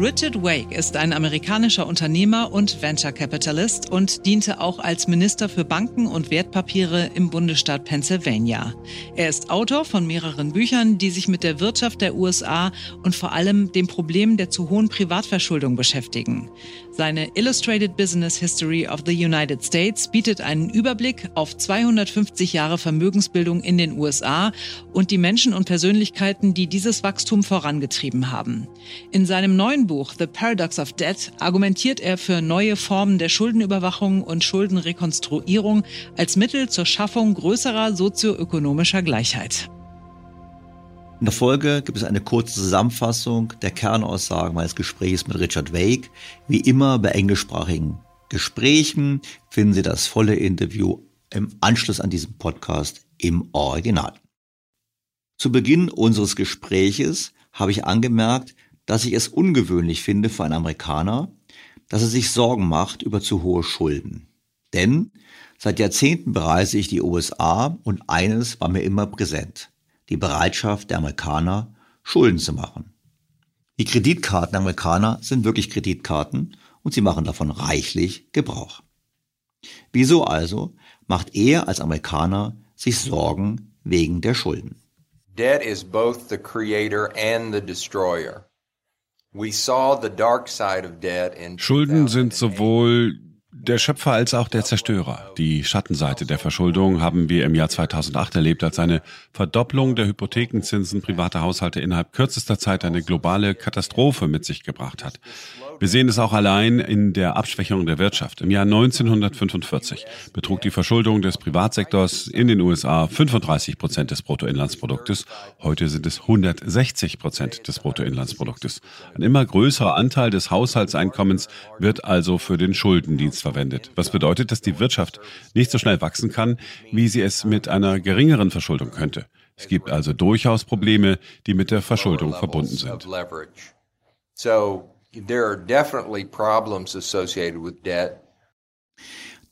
Richard Wake ist ein amerikanischer Unternehmer und Venture Capitalist und diente auch als Minister für Banken und Wertpapiere im Bundesstaat Pennsylvania. Er ist Autor von mehreren Büchern, die sich mit der Wirtschaft der USA und vor allem dem Problem der zu hohen Privatverschuldung beschäftigen. Seine Illustrated Business History of the United States bietet einen Überblick auf 250 Jahre Vermögensbildung in den USA und die Menschen und Persönlichkeiten, die dieses Wachstum vorangetrieben haben. In seinem neuen Buch The Paradox of Debt argumentiert er für neue Formen der Schuldenüberwachung und Schuldenrekonstruierung als Mittel zur Schaffung größerer sozioökonomischer Gleichheit. In der Folge gibt es eine kurze Zusammenfassung der Kernaussagen meines Gesprächs mit Richard Wake. Wie immer bei englischsprachigen Gesprächen finden Sie das volle Interview im Anschluss an diesen Podcast im Original. Zu Beginn unseres Gespräches habe ich angemerkt, dass ich es ungewöhnlich finde für einen Amerikaner, dass er sich Sorgen macht über zu hohe Schulden. Denn seit Jahrzehnten bereise ich die USA und eines war mir immer präsent. Die Bereitschaft der Amerikaner, Schulden zu machen. Die Kreditkarten der Amerikaner sind wirklich Kreditkarten und sie machen davon reichlich Gebrauch. Wieso also macht er als Amerikaner sich Sorgen wegen der Schulden? Debt is both the creator and the destroyer. Schulden sind sowohl der Schöpfer als auch der Zerstörer. Die Schattenseite der Verschuldung haben wir im Jahr 2008 erlebt, als eine Verdopplung der Hypothekenzinsen privater Haushalte innerhalb kürzester Zeit eine globale Katastrophe mit sich gebracht hat. Wir sehen es auch allein in der Abschwächung der Wirtschaft. Im Jahr 1945 betrug die Verschuldung des Privatsektors in den USA 35 Prozent des Bruttoinlandsproduktes. Heute sind es 160 Prozent des Bruttoinlandsproduktes. Ein immer größerer Anteil des Haushaltseinkommens wird also für den Schuldendienst verwendet. Was bedeutet, dass die Wirtschaft nicht so schnell wachsen kann, wie sie es mit einer geringeren Verschuldung könnte. Es gibt also durchaus Probleme, die mit der Verschuldung verbunden sind. There are definitely problems associated with debt.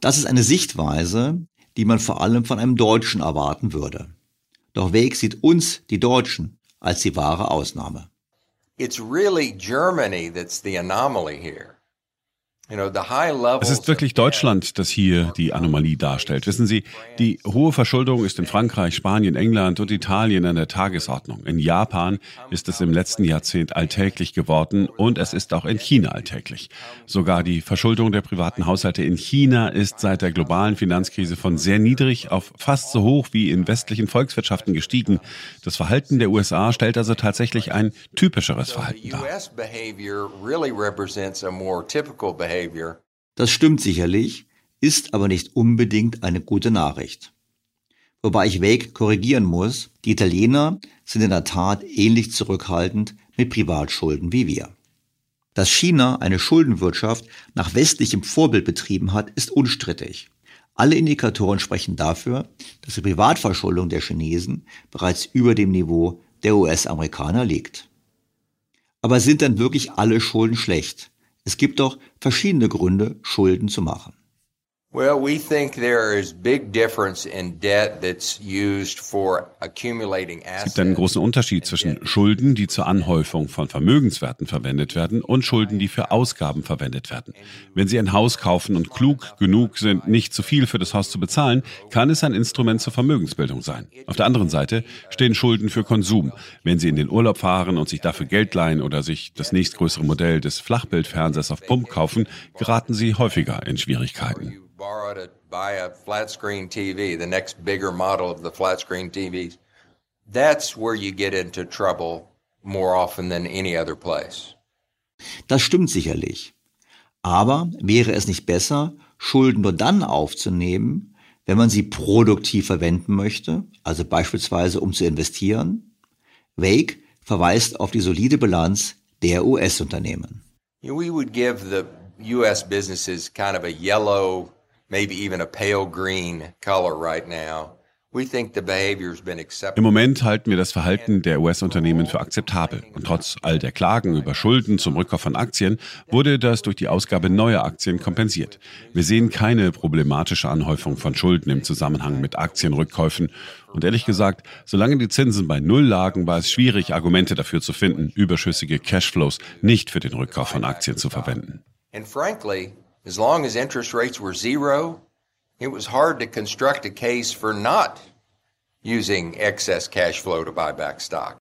Das ist eine Sichtweise, die man vor allem von einem Deutschen erwarten würde. Doch Weg sieht uns, die Deutschen, als die wahre Ausnahme. It's really Germany that's the anomaly here. Es ist wirklich Deutschland, das hier die Anomalie darstellt. Wissen Sie, die hohe Verschuldung ist in Frankreich, Spanien, England und Italien an der Tagesordnung. In Japan ist es im letzten Jahrzehnt alltäglich geworden und es ist auch in China alltäglich. Sogar die Verschuldung der privaten Haushalte in China ist seit der globalen Finanzkrise von sehr niedrig auf fast so hoch wie in westlichen Volkswirtschaften gestiegen. Das Verhalten der USA stellt also tatsächlich ein typischeres Verhalten dar. Das stimmt sicherlich, ist aber nicht unbedingt eine gute Nachricht. Wobei ich Weg korrigieren muss, die Italiener sind in der Tat ähnlich zurückhaltend mit Privatschulden wie wir. Dass China eine Schuldenwirtschaft nach westlichem Vorbild betrieben hat, ist unstrittig. Alle Indikatoren sprechen dafür, dass die Privatverschuldung der Chinesen bereits über dem Niveau der US-Amerikaner liegt. Aber sind dann wirklich alle Schulden schlecht? Es gibt doch verschiedene Gründe, Schulden zu machen. Well, we think there is big difference in debt that's used for accumulating assets. Es gibt einen großen Unterschied zwischen Schulden, die zur Anhäufung von Vermögenswerten verwendet werden, und Schulden, die für Ausgaben verwendet werden. Wenn Sie ein Haus kaufen und klug genug sind, nicht zu viel für das Haus zu bezahlen, kann es ein Instrument zur Vermögensbildung sein. Auf der anderen Seite stehen Schulden für Konsum. Wenn Sie in den Urlaub fahren und sich dafür Geld leihen oder sich das nächstgrößere Modell des Flachbildfernsehers auf Pump kaufen, geraten Sie häufiger in Schwierigkeiten borrow to buy a flat screen TV, the next bigger model of the flat screen TVs, that's where you get into trouble more often than any other place. Das stimmt sicherlich. Aber wäre es nicht besser, Schulden nur dann aufzunehmen, wenn man sie produktiv verwenden möchte, also beispielsweise um zu investieren? Wake verweist auf die solide Bilanz der US-Unternehmen. We would give the US businesses kind of a yellow, maybe even a pale green color right now. Im Moment halten wir das Verhalten der US-Unternehmen für akzeptabel. Und trotz all der Klagen über Schulden zum Rückkauf von Aktien wurde das durch die Ausgabe neuer Aktien kompensiert. Wir sehen keine problematische Anhäufung von Schulden im Zusammenhang mit Aktienrückkäufen. Und ehrlich gesagt, solange die Zinsen bei Null lagen, war es schwierig, Argumente dafür zu finden, überschüssige Cashflows nicht für den Rückkauf von Aktien zu verwenden. And frankly, as long as interest rates were zero, it was hard to construct a case for not using excess cash flow to buy back stock.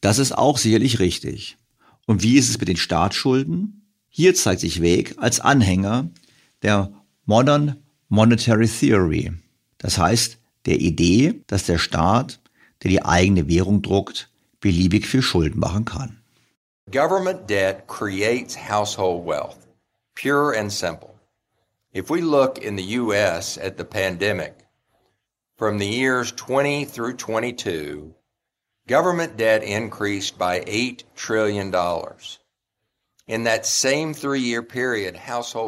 Das ist auch sicherlich richtig. Und wie ist es mit den Staatsschulden? Hier zeigt sich Weg als Anhänger der Modern Monetary Theory. Das heißt, der Idee, dass der Staat, der die eigene Währung druckt, beliebig viel Schulden machen kann. Government debt creates household wealth, pure and simple. If we look in the US at the pandemic, from the years 20 through 22, government debt increased by $8 trillion.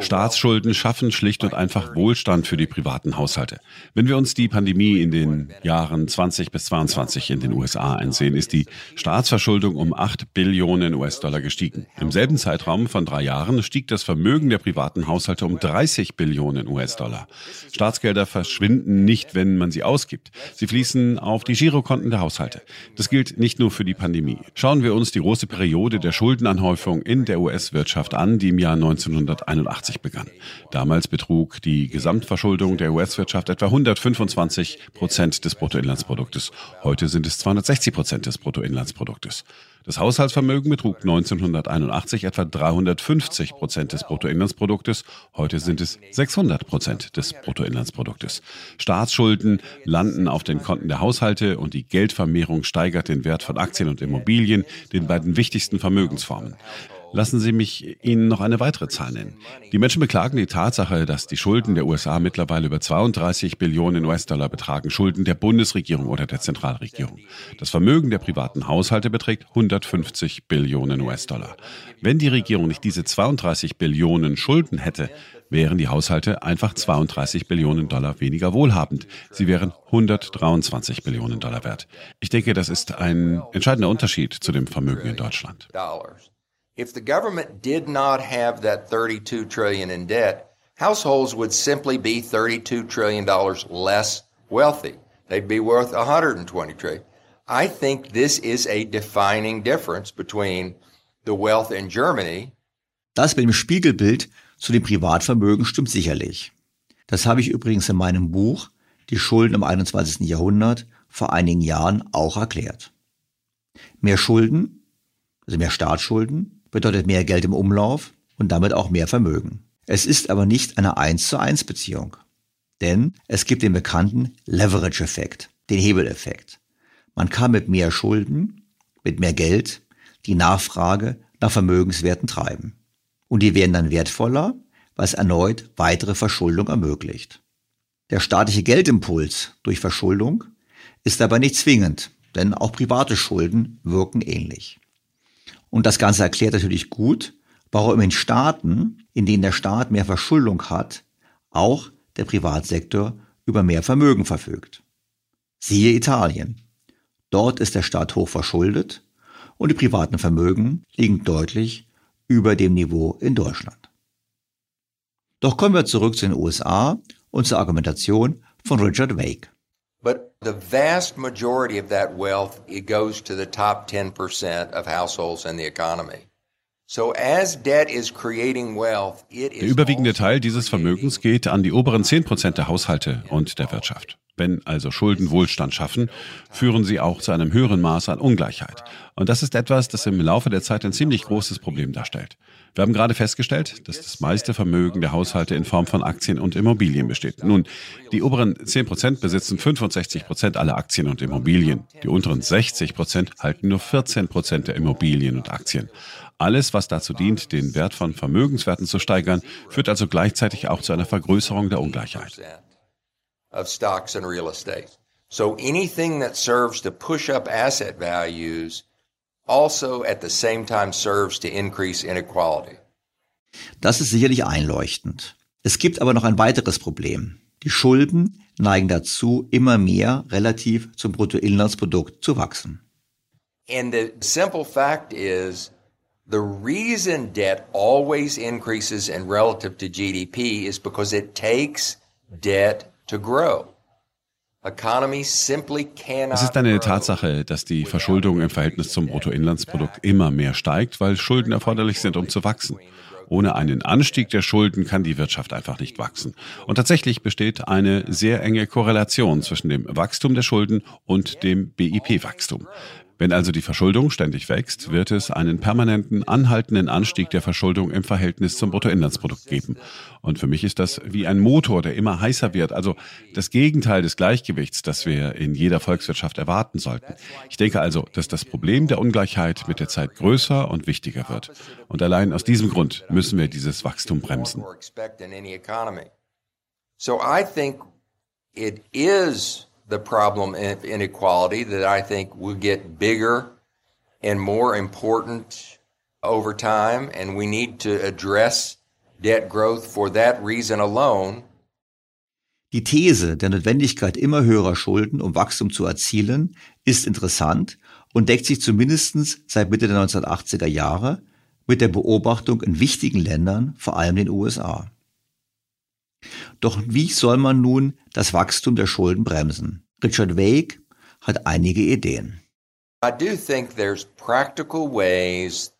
Staatsschulden schaffen schlicht und einfach Wohlstand für die privaten Haushalte. Wenn wir uns die Pandemie in den Jahren 20 bis 22 in den USA einsehen, ist die Staatsverschuldung um 8 Billionen US-Dollar gestiegen. Im selben Zeitraum von drei Jahren stieg das Vermögen der privaten Haushalte um 30 Billionen US-Dollar. Staatsgelder verschwinden nicht, wenn man sie ausgibt. Sie fließen auf die Girokonten der Haushalte. Das gilt nicht nur für die Pandemie. Schauen wir uns die große Periode der Schuldenanhäufung in der US-Wirtschaft an, die im Jahr 1981 begann. Damals betrug die Gesamtverschuldung der US-Wirtschaft etwa 125 Prozent des Bruttoinlandsproduktes. Heute sind es 260 Prozent des Bruttoinlandsproduktes. Das Haushaltsvermögen betrug 1981 etwa 350 Prozent des Bruttoinlandsproduktes. Heute sind es 600 Prozent des Bruttoinlandsproduktes. Staatsschulden landen auf den Konten der Haushalte und die Geldvermehrung steigert den Wert von Aktien und Immobilien, den beiden wichtigsten Vermögensformen. Lassen Sie mich Ihnen noch eine weitere Zahl nennen. Die Menschen beklagen die Tatsache, dass die Schulden der USA mittlerweile über 32 Billionen US-Dollar betragen, Schulden der Bundesregierung oder der Zentralregierung. Das Vermögen der privaten Haushalte beträgt 150 Billionen US-Dollar. Wenn die Regierung nicht diese 32 Billionen Schulden hätte, wären die Haushalte einfach 32 Billionen Dollar weniger wohlhabend. Sie wären 123 Billionen Dollar wert. Ich denke, das ist ein entscheidender Unterschied zu dem Vermögen in Deutschland. If the government did not have that 32 trillion in debt, households would simply be 32 trillion dollars less wealthy. They'd be worth 120 trillion. I think this is a defining difference between the wealth in Germany. Das mit dem Spiegelbild zu dem Privatvermögen stimmt sicherlich. Das habe ich übrigens in meinem Buch Die Schulden im 21. Jahrhundert vor einigen Jahren auch erklärt. Mehr Schulden, also mehr Staatsschulden, bedeutet mehr Geld im Umlauf und damit auch mehr Vermögen. Es ist aber nicht eine 1 zu 1 Beziehung. Denn es gibt den bekannten Leverage-Effekt, den Hebeleffekt. Man kann mit mehr Schulden, mit mehr Geld die Nachfrage nach Vermögenswerten treiben. Und die werden dann wertvoller, es erneut weitere Verschuldung ermöglicht. Der staatliche Geldimpuls durch Verschuldung ist aber nicht zwingend, denn auch private Schulden wirken ähnlich. Und das Ganze erklärt natürlich gut, warum in Staaten, in denen der Staat mehr Verschuldung hat, auch der Privatsektor über mehr Vermögen verfügt. Siehe Italien. Dort ist der Staat hoch verschuldet und die privaten Vermögen liegen deutlich über dem Niveau in Deutschland. Doch kommen wir zurück zu den USA und zur Argumentation von Richard Wake. But the vast majority of that wealth it goes to the top 10% of households in the economy. So as debt is creating wealth, it is der überwiegende also Teil dieses Vermögens geht an die oberen 10% der Haushalte und der Wirtschaft. Wenn also Schulden Wohlstand schaffen, führen sie auch zu einem höheren Maß an Ungleichheit. Und das ist etwas, das im Laufe der Zeit ein ziemlich großes Problem darstellt. Wir haben gerade festgestellt, dass das meiste Vermögen der Haushalte in Form von Aktien und Immobilien besteht. Nun, die oberen 10 Prozent besitzen 65 Prozent aller Aktien und Immobilien. Die unteren 60 Prozent halten nur 14 Prozent der Immobilien und Aktien. Alles, was dazu dient, den Wert von Vermögenswerten zu steigern, führt also gleichzeitig auch zu einer Vergrößerung der Ungleichheit. Of stocks and real estate. So anything that serves to push up asset values also at the same time serves to increase inequality. Das ist sicherlich einleuchtend. Es gibt aber noch ein weiteres Problem. Die Schulden neigen dazu, immer mehr relativ zum Bruttoinlandsprodukt zu wachsen. And the simple fact is the reason debt always increases in relative to GDP is because it takes debt to grow. Es ist eine Tatsache, dass die Verschuldung im Verhältnis zum Bruttoinlandsprodukt immer mehr steigt, weil Schulden erforderlich sind, um zu wachsen. Ohne einen Anstieg der Schulden kann die Wirtschaft einfach nicht wachsen. Und tatsächlich besteht eine sehr enge Korrelation zwischen dem Wachstum der Schulden und dem BIP-Wachstum. Wenn also die Verschuldung ständig wächst, wird es einen permanenten, anhaltenden Anstieg der Verschuldung im Verhältnis zum Bruttoinlandsprodukt geben. Und für mich ist das wie ein Motor, der immer heißer wird, also das Gegenteil des Gleichgewichts, das wir in jeder Volkswirtschaft erwarten sollten. Ich denke also, dass das Problem der Ungleichheit mit der Zeit größer und wichtiger wird. Und allein aus diesem Grund müssen wir dieses Wachstum bremsen. So I think it is the problem of inequality that I think will get bigger and more important over time, and we need to address debt growth for that reason alone. Die These der Notwendigkeit immer höherer Schulden, um Wachstum zu erzielen, ist interessant und deckt sich zumindest seit Mitte der 1980er Jahre mit der Beobachtung in wichtigen Ländern, vor allem den USA. Doch wie soll man nun das Wachstum der Schulden bremsen? Richard Wake hat einige Ideen. I do think there's practical ways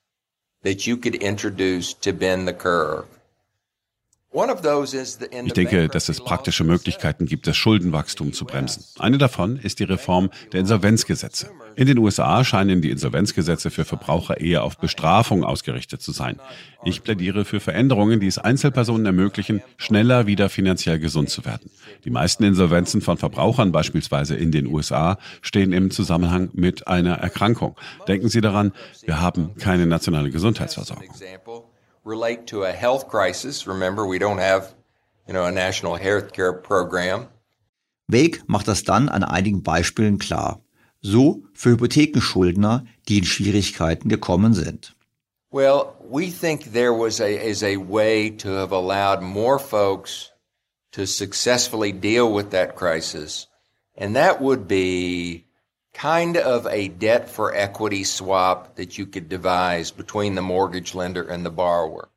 that you could introduce to bend the curve. Ich denke, dass es praktische Möglichkeiten gibt, das Schuldenwachstum zu bremsen. Eine davon ist die Reform der Insolvenzgesetze. In den USA scheinen die Insolvenzgesetze für Verbraucher eher auf Bestrafung ausgerichtet zu sein. Ich plädiere für Veränderungen, die es Einzelpersonen ermöglichen, schneller wieder finanziell gesund zu werden. Die meisten Insolvenzen von Verbrauchern beispielsweise in den USA stehen im Zusammenhang mit einer Erkrankung. Denken Sie daran, wir haben keine nationale Gesundheitsversorgung relate to a health crisis. Remember, we don't have, you know, a national health care program. Wake macht das dann an einigen Beispielen klar. So für Hypothekenschuldner, die in Schwierigkeiten gekommen sind. Well, we think there was a, is a way to have allowed more folks to successfully deal with that crisis. And that would be kind of a debt for equity swap that you could devise between the mortgage lender and the borrower.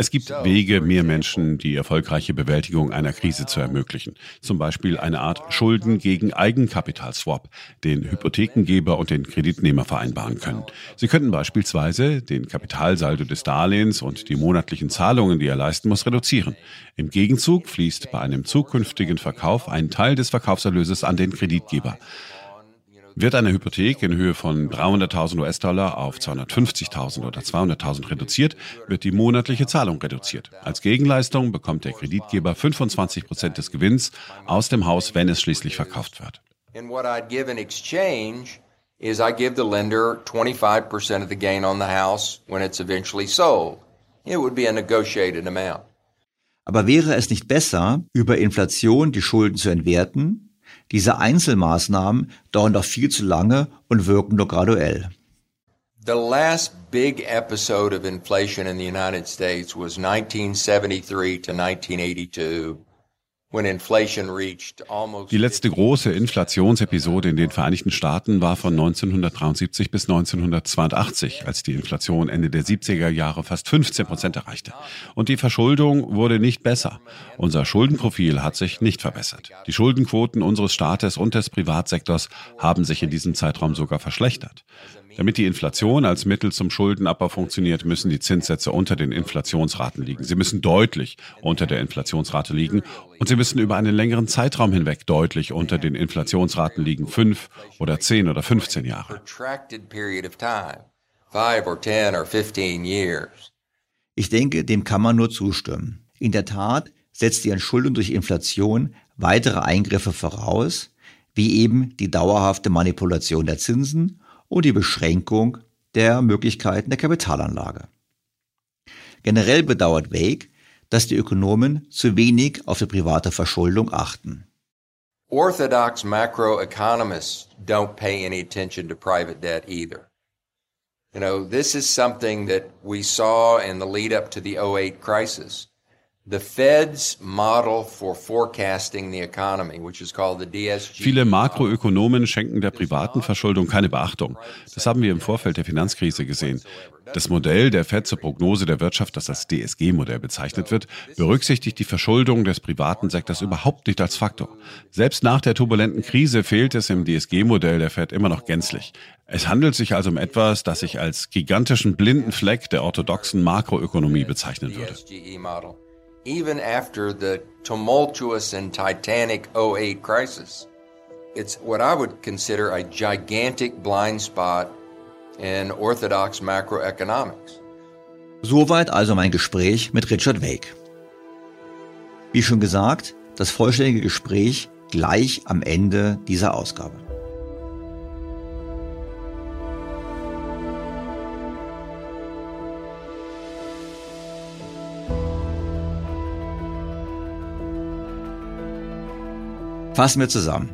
Es gibt Wege, mehr Menschen die erfolgreiche Bewältigung einer Krise zu ermöglichen. Zum Beispiel eine Art Schulden gegen Eigenkapital-Swap, den Hypothekengeber und den Kreditnehmer vereinbaren können. Sie könnten beispielsweise den Kapitalsaldo des Darlehens und die monatlichen Zahlungen, die er leisten muss, reduzieren. Im Gegenzug fließt bei einem zukünftigen Verkauf ein Teil des Verkaufserlöses an den Kreditgeber. Wird eine Hypothek in Höhe von 300.000 US-Dollar auf 250.000 oder 200.000 reduziert, wird die monatliche Zahlung reduziert. Als Gegenleistung bekommt der Kreditgeber 25 Prozent des Gewinns aus dem Haus, wenn es schließlich verkauft wird. is I give the lender 25% of the gain on the house when it's eventually sold. It would be a negotiated amount. Aber wäre es nicht besser, über Inflation die Schulden zu entwerten diese Einzelmaßnahmen dauern doch viel zu lange und wirken nur graduell. The last big episode of inflation in the United States was 1973 to 1982. Die letzte große Inflationsepisode in den Vereinigten Staaten war von 1973 bis 1982, als die Inflation Ende der 70er Jahre fast 15 Prozent erreichte. Und die Verschuldung wurde nicht besser. Unser Schuldenprofil hat sich nicht verbessert. Die Schuldenquoten unseres Staates und des Privatsektors haben sich in diesem Zeitraum sogar verschlechtert. Damit die Inflation als Mittel zum Schuldenabbau funktioniert, müssen die Zinssätze unter den Inflationsraten liegen. Sie müssen deutlich unter der Inflationsrate liegen und sie müssen über einen längeren Zeitraum hinweg deutlich unter den Inflationsraten liegen, fünf oder zehn oder 15 Jahre. Ich denke, dem kann man nur zustimmen. In der Tat setzt die Entschuldung durch Inflation weitere Eingriffe voraus, wie eben die dauerhafte Manipulation der Zinsen und die Beschränkung der Möglichkeiten der Kapitalanlage. Generell bedauert Wake, dass die Ökonomen zu wenig auf die private Verschuldung achten. Orthodox macroeconomists don't pay any attention to private debt either. You know, this is something that we saw in the lead up to the 08 crisis. Viele Makroökonomen schenken der privaten Verschuldung keine Beachtung. Das haben wir im Vorfeld der Finanzkrise gesehen. Das Modell der Fed zur Prognose der Wirtschaft, das als DSG-Modell bezeichnet wird, berücksichtigt die Verschuldung des privaten Sektors überhaupt nicht als Faktor. Selbst nach der turbulenten Krise fehlt es im DSG-Modell der Fed immer noch gänzlich. Es handelt sich also um etwas, das ich als gigantischen blinden Fleck der orthodoxen Makroökonomie bezeichnen würde. Even after the tumultuous and titanic 08 crisis, it's what I would consider a gigantic blind spot in orthodox macroeconomics. Soweit also mein Gespräch mit Richard Wake. Wie schon gesagt, das vollständige Gespräch gleich am Ende dieser Ausgabe. Fassen wir zusammen.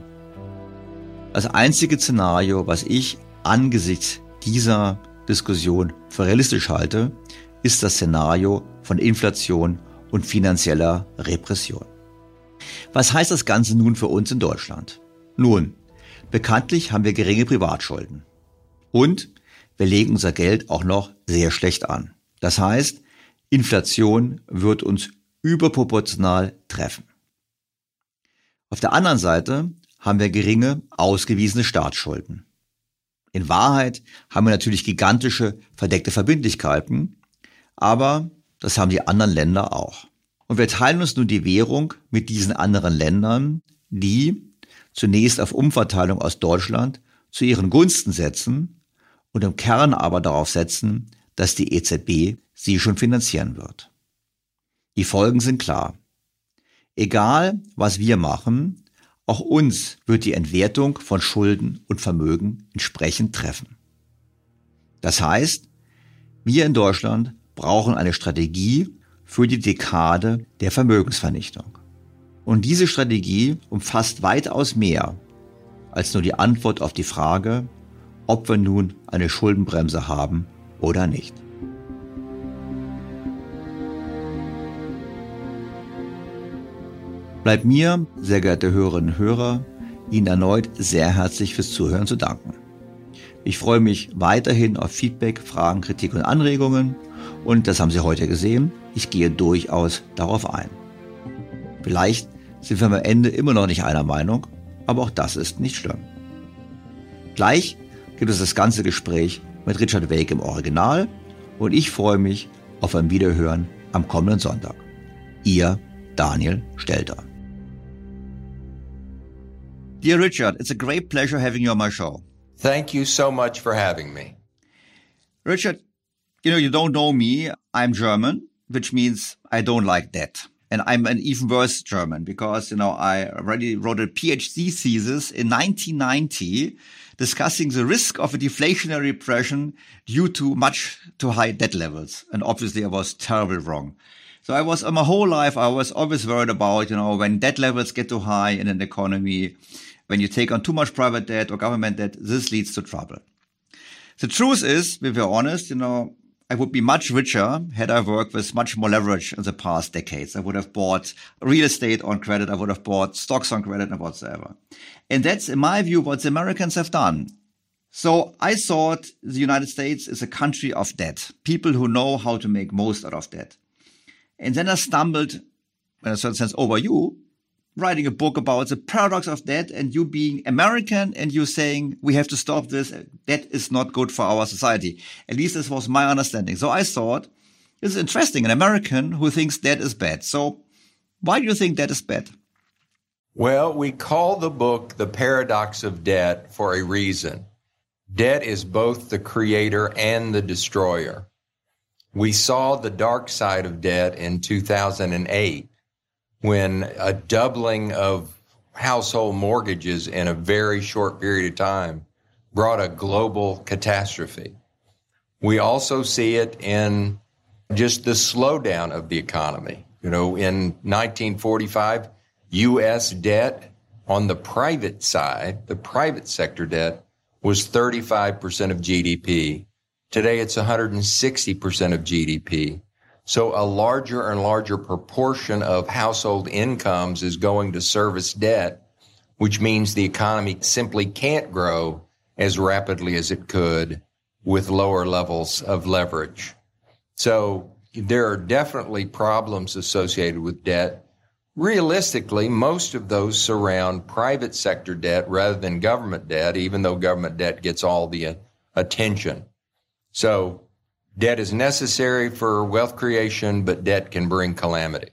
Das einzige Szenario, was ich angesichts dieser Diskussion für realistisch halte, ist das Szenario von Inflation und finanzieller Repression. Was heißt das Ganze nun für uns in Deutschland? Nun, bekanntlich haben wir geringe Privatschulden. Und wir legen unser Geld auch noch sehr schlecht an. Das heißt, Inflation wird uns überproportional treffen. Auf der anderen Seite haben wir geringe, ausgewiesene Staatsschulden. In Wahrheit haben wir natürlich gigantische verdeckte Verbindlichkeiten, aber das haben die anderen Länder auch. Und wir teilen uns nun die Währung mit diesen anderen Ländern, die zunächst auf Umverteilung aus Deutschland zu ihren Gunsten setzen und im Kern aber darauf setzen, dass die EZB sie schon finanzieren wird. Die Folgen sind klar. Egal, was wir machen, auch uns wird die Entwertung von Schulden und Vermögen entsprechend treffen. Das heißt, wir in Deutschland brauchen eine Strategie für die Dekade der Vermögensvernichtung. Und diese Strategie umfasst weitaus mehr als nur die Antwort auf die Frage, ob wir nun eine Schuldenbremse haben oder nicht. Bleibt mir, sehr geehrte Hörerinnen und Hörer, Ihnen erneut sehr herzlich fürs Zuhören zu danken. Ich freue mich weiterhin auf Feedback, Fragen, Kritik und Anregungen und das haben Sie heute gesehen. Ich gehe durchaus darauf ein. Vielleicht sind wir am Ende immer noch nicht einer Meinung, aber auch das ist nicht schlimm. Gleich gibt es das ganze Gespräch mit Richard Wake im Original und ich freue mich auf ein Wiederhören am kommenden Sonntag. Ihr Daniel Stelter. Dear Richard, it's a great pleasure having you on my show. Thank you so much for having me. Richard, you know, you don't know me. I'm German, which means I don't like debt. And I'm an even worse German because, you know, I already wrote a PhD thesis in 1990 discussing the risk of a deflationary depression due to much too high debt levels. And obviously I was terribly wrong. So I was, my whole life, I was always worried about, you know, when debt levels get too high in an economy, when you take on too much private debt or government debt, this leads to trouble. The truth is, if we're honest, you know, I would be much richer had I worked with much more leverage in the past decades. I would have bought real estate on credit. I would have bought stocks on credit and whatsoever. And that's, in my view, what the Americans have done. So I thought the United States is a country of debt, people who know how to make most out of debt. And then I stumbled, in a certain sense, over you writing a book about the paradox of debt and you being American and you saying we have to stop this. That is not good for our society. At least this was my understanding. So I thought it's interesting. An American who thinks debt is bad. So why do you think that is bad? Well, we call the book The Paradox of Debt for a reason. Debt is both the creator and the destroyer. We saw the dark side of debt in 2008 when a doubling of household mortgages in a very short period of time brought a global catastrophe. We also see it in just the slowdown of the economy. You know, in 1945, U.S. debt on the private side, the private sector debt was 35% of GDP. Today it's 160% of GDP. So a larger and larger proportion of household incomes is going to service debt, which means the economy simply can't grow as rapidly as it could with lower levels of leverage. So there are definitely problems associated with debt. Realistically, most of those surround private sector debt rather than government debt, even though government debt gets all the attention. So debt is necessary for wealth creation, but debt can bring calamity.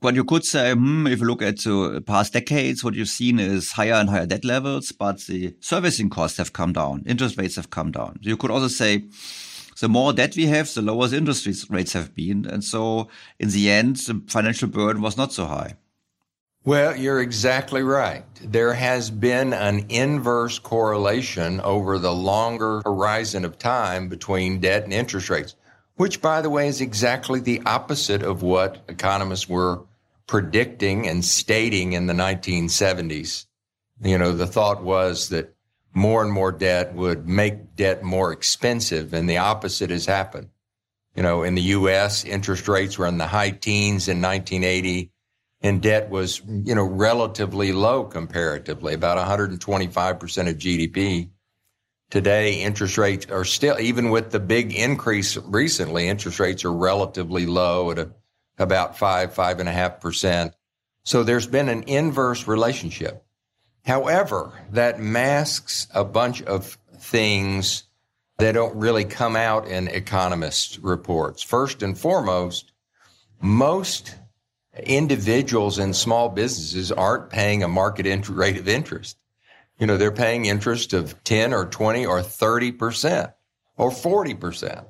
Well, you could say, hmm, if you look at the past decades, what you've seen is higher and higher debt levels, but the servicing costs have come down. Interest rates have come down. You could also say, the more debt we have, the lower the interest rates have been. And so in the end, the financial burden was not so high. Well, you're exactly right. There has been an inverse correlation over the longer horizon of time between debt and interest rates, which, by the way, is exactly the opposite of what economists were predicting and stating in the 1970s. You know, the thought was that more and more debt would make debt more expensive, and the opposite has happened. You know, in the U.S., interest rates were in the high teens in 1980 and debt was, you know, relatively low comparatively, about 125% of GDP. Today, interest rates are still, even with the big increase recently, interest rates are relatively low at a, about five, five and a half percent. So there's been an inverse relationship. However, that masks a bunch of things that don't really come out in economist reports. First and foremost, most individuals and small businesses aren't paying a market int- rate of interest. You know, they're paying interest of 10 or 20 or 30% or 40%.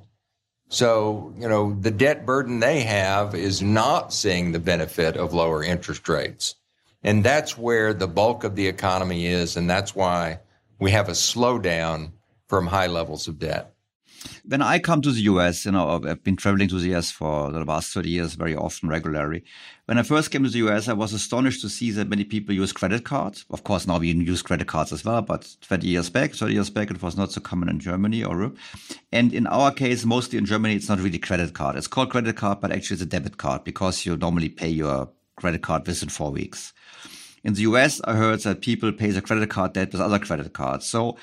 So, you know, the debt burden they have is not seeing the benefit of lower interest rates. And that's where the bulk of the economy is. And that's why we have a slowdown from high levels of debt. When I come to the US, you know, I've been traveling to the US for the last 30 years very often, regularly. When I first came to the US, I was astonished to see that many people use credit cards. Of course, now we use credit cards as well, but 20 years back, 30 years back, it was not so common in Germany or Europe. And in our case, mostly in Germany, it's not really credit card. It's called credit card, but actually it's a debit card because you normally pay your credit card within four weeks. In the US, I heard that people pay the credit card debt with other credit cards. So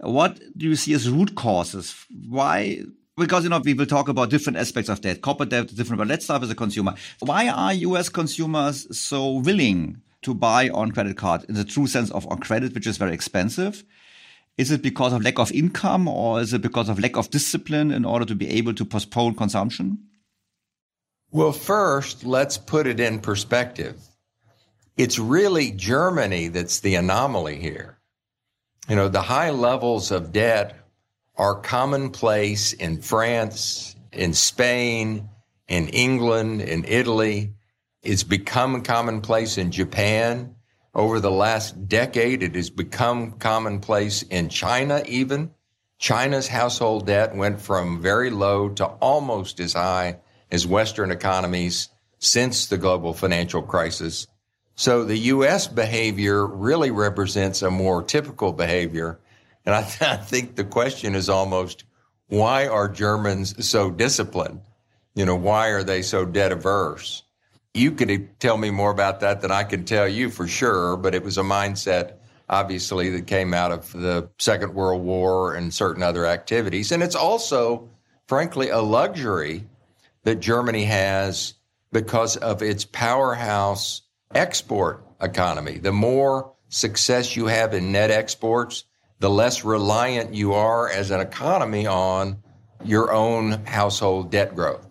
what do you see as root causes? Why? Because, you know, we will talk about different aspects of debt. Corporate debt different, but let's start with the consumer. Why are US consumers so willing to buy on credit card in the true sense of on credit, which is very expensive? Is it because of lack of income or is it because of lack of discipline in order to be able to postpone consumption? Well, first, let's put it in perspective. It's really Germany that's the anomaly here. You know, the high levels of debt are commonplace in France, in Spain, in England, in Italy. It's become commonplace in Japan. Over the last decade, it has become commonplace in China, even. China's household debt went from very low to almost as high as Western economies since the global financial crisis. So the U.S. behavior really represents a more typical behavior. And I, th- I, think the question is almost, why are Germans so disciplined? You know, why are they so debt averse? You could tell me more about that than I can tell you for sure, but it was a mindset, obviously, that came out of the Second World War and certain other activities. And it's also, frankly, a luxury that Germany has because of its powerhouse export economy. The more success you have in net exports, the less reliant you are as an economy on your own household debt growth.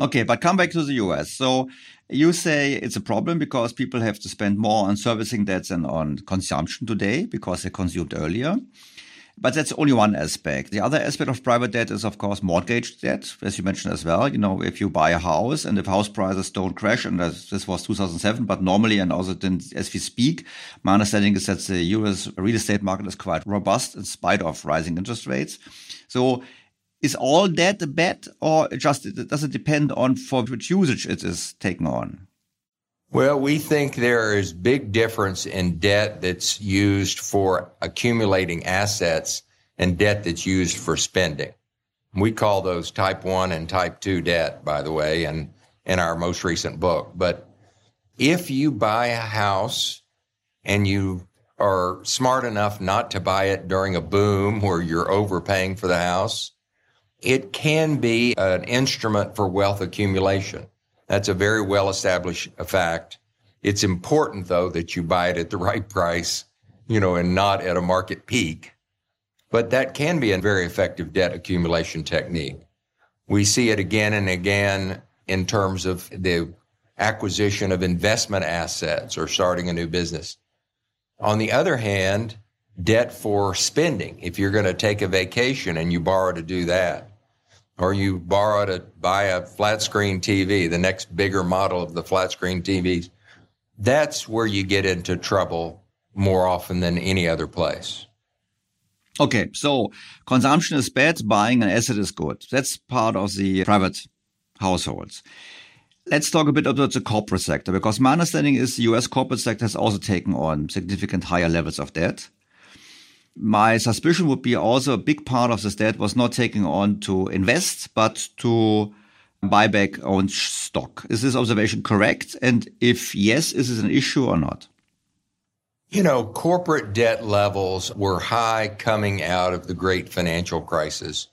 Okay, but come back to the US. So you say it's a problem because people have to spend more on servicing debts and on consumption today because they consumed earlier. But that's only one aspect. The other aspect of private debt is, of course, mortgage debt, as you mentioned as well. You know, if you buy a house and if house prices don't crash, and this was 2007, but normally and also as we speak, my understanding is that the US real estate market is quite robust in spite of rising interest rates. So is all debt a bet or just does it depend on for which usage it is taken on? Well, we think there is big difference in debt that's used for accumulating assets and debt that's used for spending. We call those type 1 and type 2 debt, by the way, and in our most recent book. But if you buy a house and you are smart enough not to buy it during a boom where you're overpaying for the house, it can be an instrument for wealth accumulation. That's a very well established fact. It's important though that you buy it at the right price, you know, and not at a market peak. But that can be a very effective debt accumulation technique. We see it again and again in terms of the acquisition of investment assets or starting a new business. On the other hand, debt for spending. If you're going to take a vacation and you borrow to do that, or you borrow to buy a flat screen TV, the next bigger model of the flat screen TVs, that's where you get into trouble more often than any other place. Okay, so consumption is bad, buying an asset is good. That's part of the private households. Let's talk a bit about the corporate sector because my understanding is the US corporate sector has also taken on significant higher levels of debt my suspicion would be also a big part of this debt was not taking on to invest, but to buy back own stock. Is this observation correct? And if yes, is this an issue or not? You know, corporate debt levels were high coming out of the great financial crisis,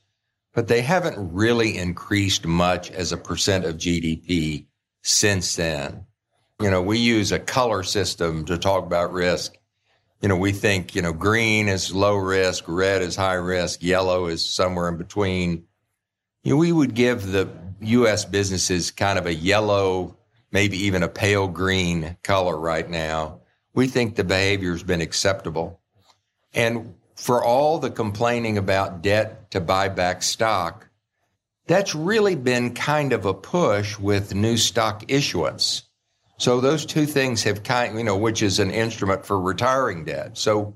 but they haven't really increased much as a percent of GDP since then. You know, we use a color system to talk about risk you know, we think, you know, green is low risk, red is high risk, yellow is somewhere in between. You know, we would give the U.S. businesses kind of a yellow, maybe even a pale green color right now. We think the behavior has been acceptable. And for all the complaining about debt to buy back stock, that's really been kind of a push with new stock issuance. So those two things have kind, you know, which is an instrument for retiring debt. So,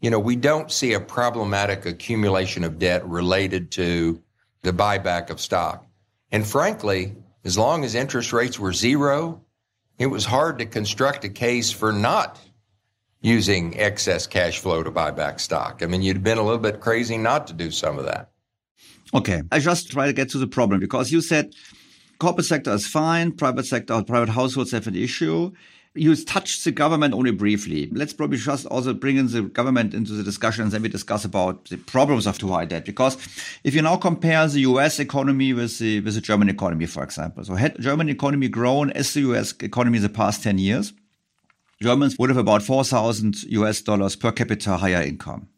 you know, we don't see a problematic accumulation of debt related to the buyback of stock. And frankly, as long as interest rates were zero, it was hard to construct a case for not using excess cash flow to buy back stock. I mean, you'd been a little bit crazy not to do some of that. Okay. I just try to get to the problem because you said corporate sector is fine. Private sector, private households have an issue. You touched the government only briefly. Let's probably just also bring in the government into the discussion and then we discuss about the problems of too high debt. Because if you now compare the US economy with the, with the German economy, for example. So had German economy grown as the US economy in the past 10 years, Germans would have about 4,000 US dollars per capita higher income.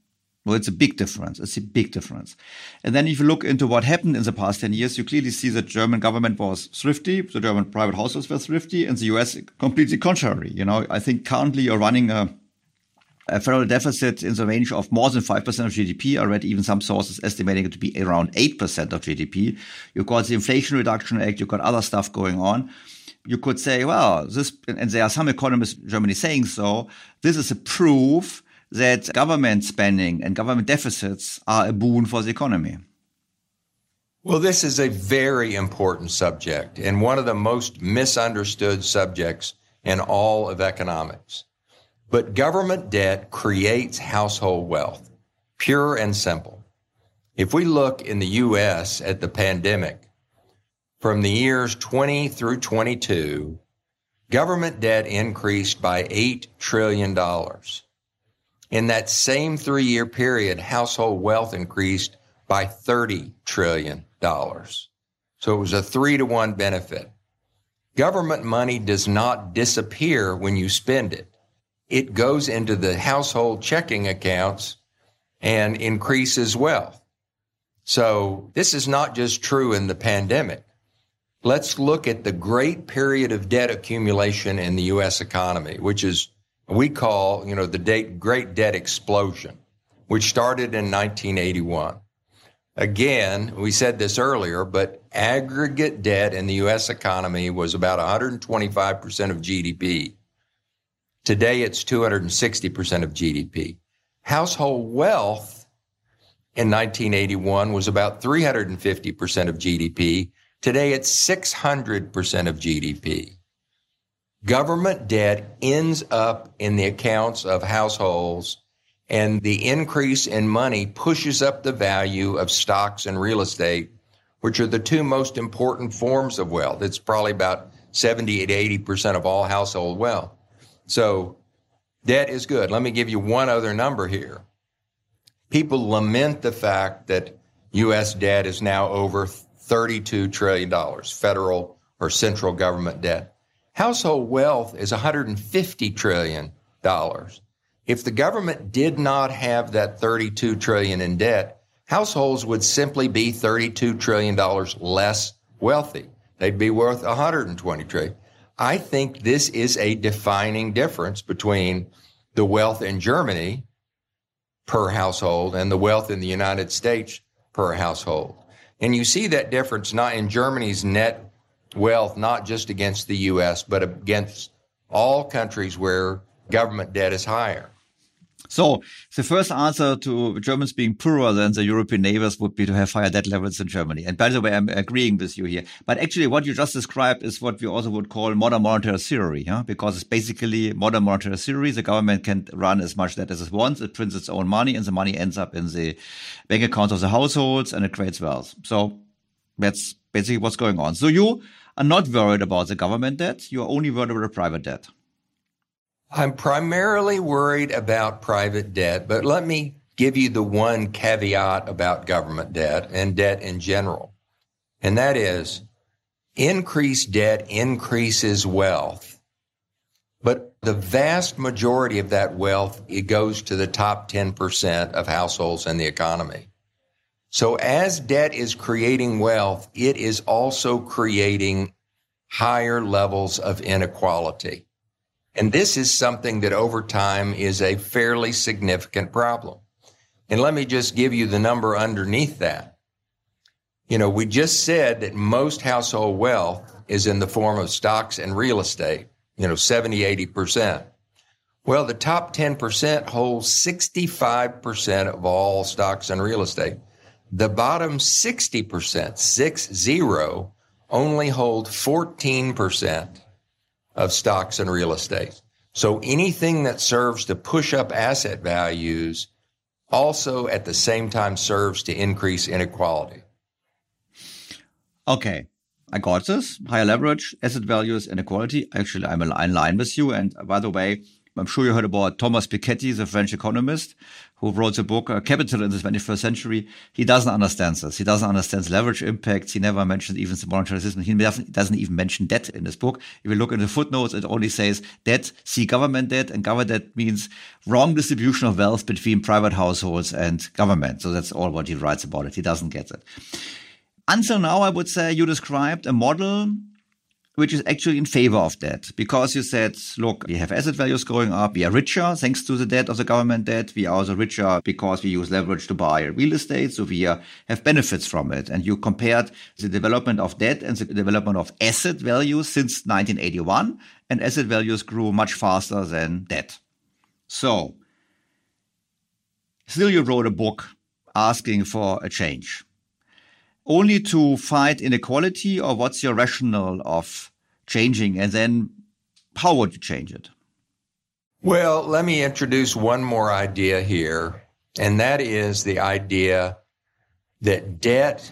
Well, it's a big difference. It's a big difference. And then if you look into what happened in the past 10 years, you clearly see that German government was thrifty, the German private households were thrifty, and the US completely contrary. You know, I think currently you're running a, a federal deficit in the range of more than 5% of GDP. I read even some sources estimating it to be around 8% of GDP. You've got the Inflation Reduction Act, you've got other stuff going on. You could say, well, this, and there are some economists in Germany saying so, this is a proof that government spending and government deficits are a boon for the economy? Well, this is a very important subject and one of the most misunderstood subjects in all of economics. But government debt creates household wealth, pure and simple. If we look in the U.S. at the pandemic, from the years 20 through 22, government debt increased by $8 trillion. In that same three year period, household wealth increased by $30 trillion. So it was a three to one benefit. Government money does not disappear when you spend it. It goes into the household checking accounts and increases wealth. So this is not just true in the pandemic. Let's look at the great period of debt accumulation in the U.S. economy, which is we call, you know, the date, great debt explosion. which started in 1981. Again, we said this earlier, but aggregate debt in the U.S. economy was about 125% of GDP. Today, it's 260% of GDP. Household wealth in 1981 was about 350% of GDP. Today, it's 600% of GDP. Government debt ends up in the accounts of households and the increase in money pushes up the value of stocks and real estate, which are the two most important forms of wealth. It's probably about 70 to 80% of all household wealth. So debt is good. Let me give you one other number here. People lament the fact that U.S. debt is now over $32 trillion, federal or central government debt. Household wealth is $150 trillion. If the government did not have that 32 trillion in debt, households would simply be 32 trillion dollars less wealthy. They'd be worth 120 trillion. I think this is a defining difference between the wealth in Germany per household and the wealth in the United States per household. And you see that difference not in Germany's net wealth, not just against the US, but against all countries where government debt is higher. So the first answer to Germans being poorer than the European neighbors would be to have higher debt levels in Germany. And by the way, I'm agreeing with you here. But actually what you just described is what we also would call modern monetary theory, huh? because it's basically modern monetary theory. The government can run as much debt as it wants. It prints its own money and the money ends up in the bank accounts of the households and it creates wealth. So that's basically what's going on. So you are not worried about the government debt. You are only worried about the private debt. I'm primarily worried about private debt, but let me give you the one caveat about government debt and debt in general. And that is increased debt increases wealth. But the vast majority of that wealth, it goes to the top 10% of households in the economy. So as debt is creating wealth, it is also creating higher levels of inequality. And this is something that over time is a fairly significant problem. And let me just give you the number underneath that. You know, we just said that most household wealth is in the form of stocks and real estate, you know, 70, 80%. Well, the top 10% holds 65% of all stocks and real estate. The bottom 60%, six zero, only hold 14% of stocks and real estate. So anything that serves to push up asset values also at the same time serves to increase inequality. Okay. I got this. Higher leverage, asset values, inequality. Actually, I'm in line with you. And by the way, I'm sure you heard about Thomas Piketty, the French economist who wrote the book uh, Capital in the 21st Century. He doesn't understand this. He doesn't understand leverage impacts. He never mentioned even the monetary system. He doesn't even mention debt in this book. If you look in the footnotes, it only says debt, see government debt, and government debt means wrong distribution of wealth between private households and government. So that's all what he writes about it. He doesn't get it. Until now, I would say you described a model which is actually in favor of that because you said, look, we have asset values going up. We are richer thanks to the debt of the government debt. We are also richer because we use leverage to buy real estate. So we are, have benefits from it. And you compared the development of debt and the development of asset values since 1981 and asset values grew much faster than debt. So still you wrote a book asking for a change only to fight inequality or what's your rationale of changing? And then how would you change it? Well, let me introduce one more idea here, and that is the idea that debt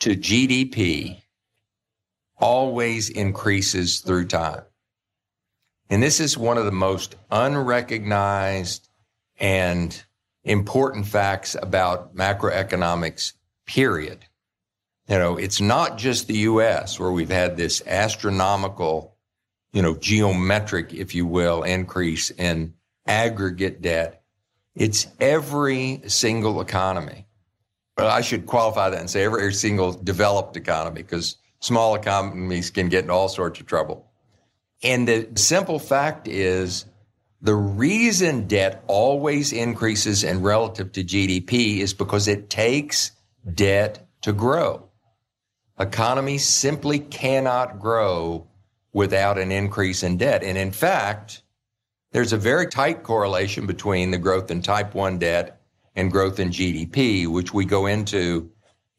to GDP always increases through time. And this is one of the most unrecognized and important facts about macroeconomics, period. You know, it's not just the US where we've had this astronomical, you know, geometric, if you will, increase in aggregate debt. It's every single economy. But I should qualify that and say every, every single developed economy because small economies can get in all sorts of trouble. And the simple fact is The reason debt always increases in relative to GDP is because it takes debt to grow. Economies simply cannot grow without an increase in debt. And in fact, there's a very tight correlation between the growth in type 1 debt and growth in GDP, which we go into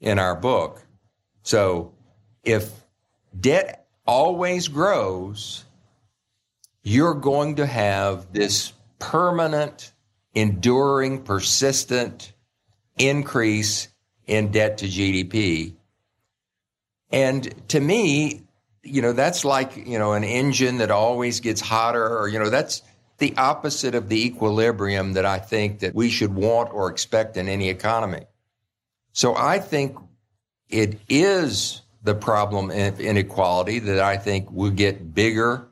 in our book. So if debt always grows, you're going to have this permanent, enduring, persistent increase in debt to GDP. And to me, you know, that's like, you know, an engine that always gets hotter or, you know, that's, the opposite of the equilibrium that I think that we should want or expect in any economy. So I think it is the problem of inequality that I think will get bigger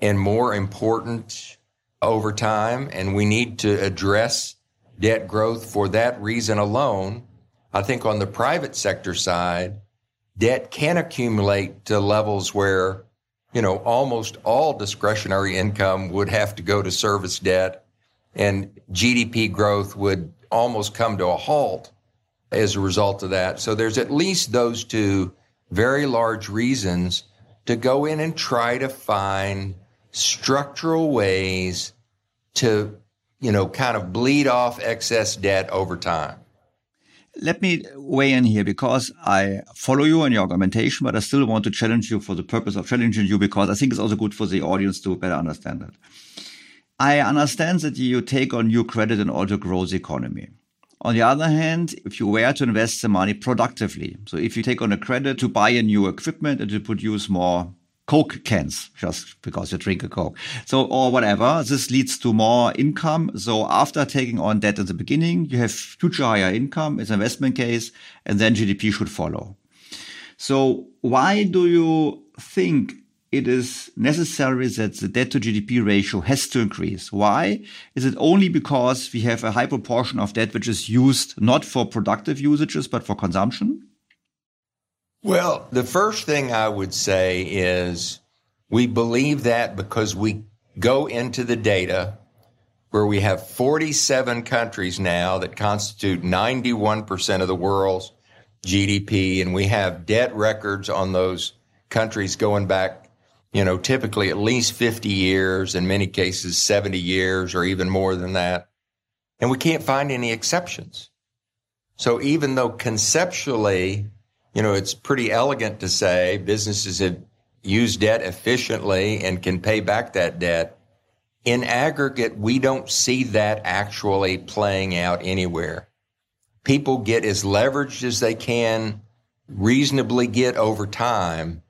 and more important over time. And we need to address debt growth for that reason alone. I think on the private sector side, debt can accumulate to levels where you know, almost all discretionary income would have to go to service debt and GDP growth would almost come to a halt as a result of that. So there's at least those two very large reasons to go in and try to find structural ways to, you know, kind of bleed off excess debt over time. Let me weigh in here because I follow you in your argumentation, but I still want to challenge you for the purpose of challenging you because I think it's also good for the audience to better understand it. I understand that you take on new credit in order to grow the economy. On the other hand, if you were to invest the money productively, so if you take on a credit to buy a new equipment and to produce more Coke cans just because you drink a Coke. So, or whatever. This leads to more income. So after taking on debt in the beginning, you have future higher income. It's an investment case and then GDP should follow. So why do you think it is necessary that the debt to GDP ratio has to increase. Why? Is it only because we have a high proportion of debt which is used not for productive usages, but for consumption? Well, the first thing I would say is we believe that because we go into the data where we have 47 countries now that constitute 91% of the world's GDP, and we have debt records on those countries going back, you know, typically at least 50 years, in many cases 70 years or even more than that. And we can't find any exceptions. So even though conceptually you know, it's pretty elegant to say businesses have used debt efficiently and can pay back that debt. In aggregate, we don't see that actually playing out anywhere. People get as leveraged as they can reasonably get over time,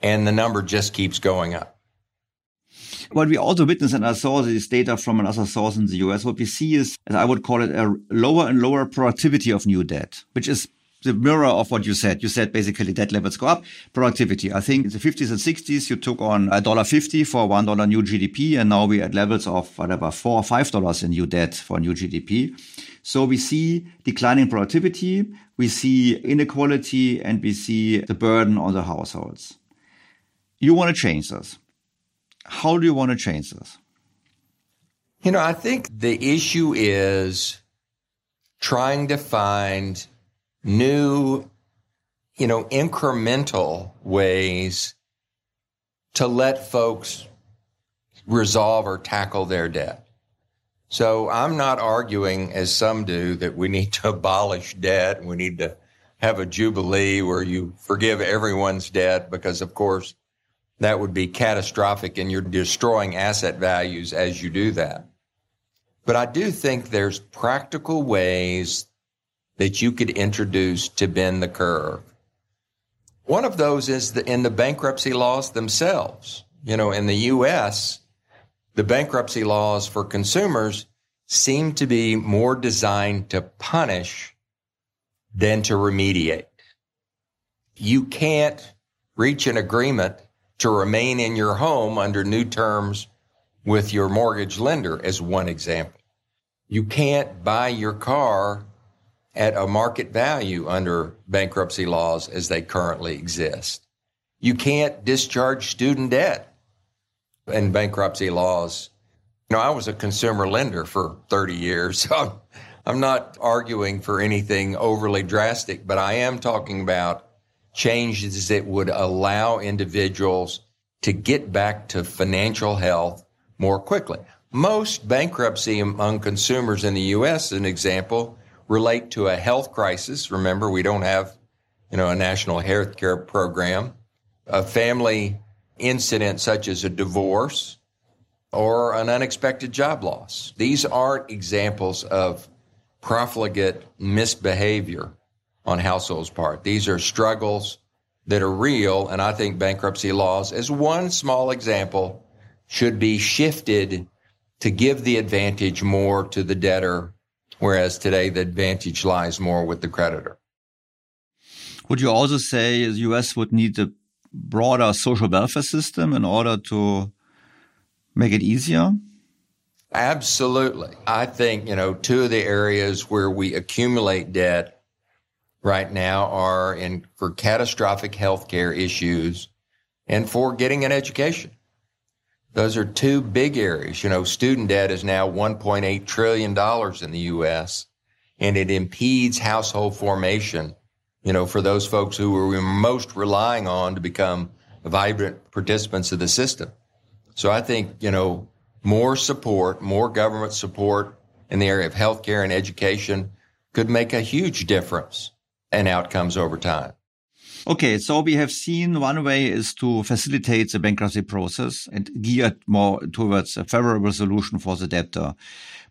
and the number just keeps going up. What we also witness, and I saw this data from another source in the US, what we see is, as I would call it, a lower and lower productivity of new debt, which is the mirror of what you said. You said basically debt levels go up, productivity. I think in the 50s and 60s, you took on a dollar fifty for one dollar new GDP, and now we're at levels of whatever four or five dollars in new debt for new GDP. So we see declining productivity, we see inequality, and we see the burden on the households. You want to change this. How do you want to change this? You know, I think the issue is trying to find new, you know, incremental ways to let folks resolve or tackle their debt. So I'm not arguing, as some do, that we need to abolish debt. We need to have a jubilee where you forgive everyone's debt because, of course, that would be catastrophic and you're destroying asset values as you do that. But I do think there's practical ways that you could introduce to bend the curve. One of those is the, in the bankruptcy laws themselves. You know, in the U.S., the bankruptcy laws for consumers seem to be more designed to punish than to remediate. You can't reach an agreement to remain in your home under new terms with your mortgage lender, as one example. You can't buy your car at a market value under bankruptcy laws as they currently exist. You can't discharge student debt in bankruptcy laws You know, I was a consumer lender for 30 years, so I'm not arguing for anything overly drastic, but I am talking about changes that would allow individuals to get back to financial health more quickly. Most bankruptcy among consumers in the U.S., an example, relate to a health crisis. Remember, we don't have, you know, a national health care program, a family incident such as a divorce or an unexpected job loss. These aren't examples of profligate misbehavior on households' part. These are struggles that are real, and I think bankruptcy laws, as one small example, should be shifted to give the advantage more to the debtor, whereas today the advantage lies more with the creditor. Would you also say the US would need a broader social welfare system in order to make it easier? Absolutely. I think, you know, two of the areas where we accumulate debt right now are in for catastrophic healthcare issues and for getting an education. Those are two big areas. You know, student debt is now $1.8 trillion in the U.S. and it impedes household formation, you know, for those folks who we're most relying on to become vibrant participants of the system. So I think, you know, more support, more government support in the area of healthcare and education could make a huge difference in outcomes over time. Okay, so we have seen one way is to facilitate the bankruptcy process and geared more towards a favorable solution for the debtor.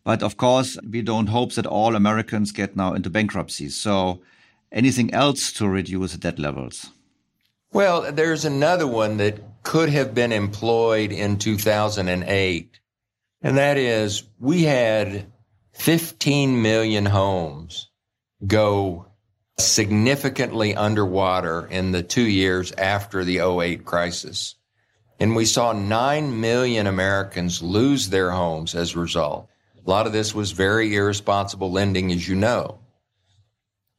But of course, we don't hope that all Americans get now into bankruptcy. So anything else to reduce the debt levels? Well, there's another one that could have been employed in 2008. And that is we had 15 million homes go significantly underwater in the two years after the 08 crisis. And we saw 9 million Americans lose their homes as a result. A lot of this was very irresponsible lending, as you know.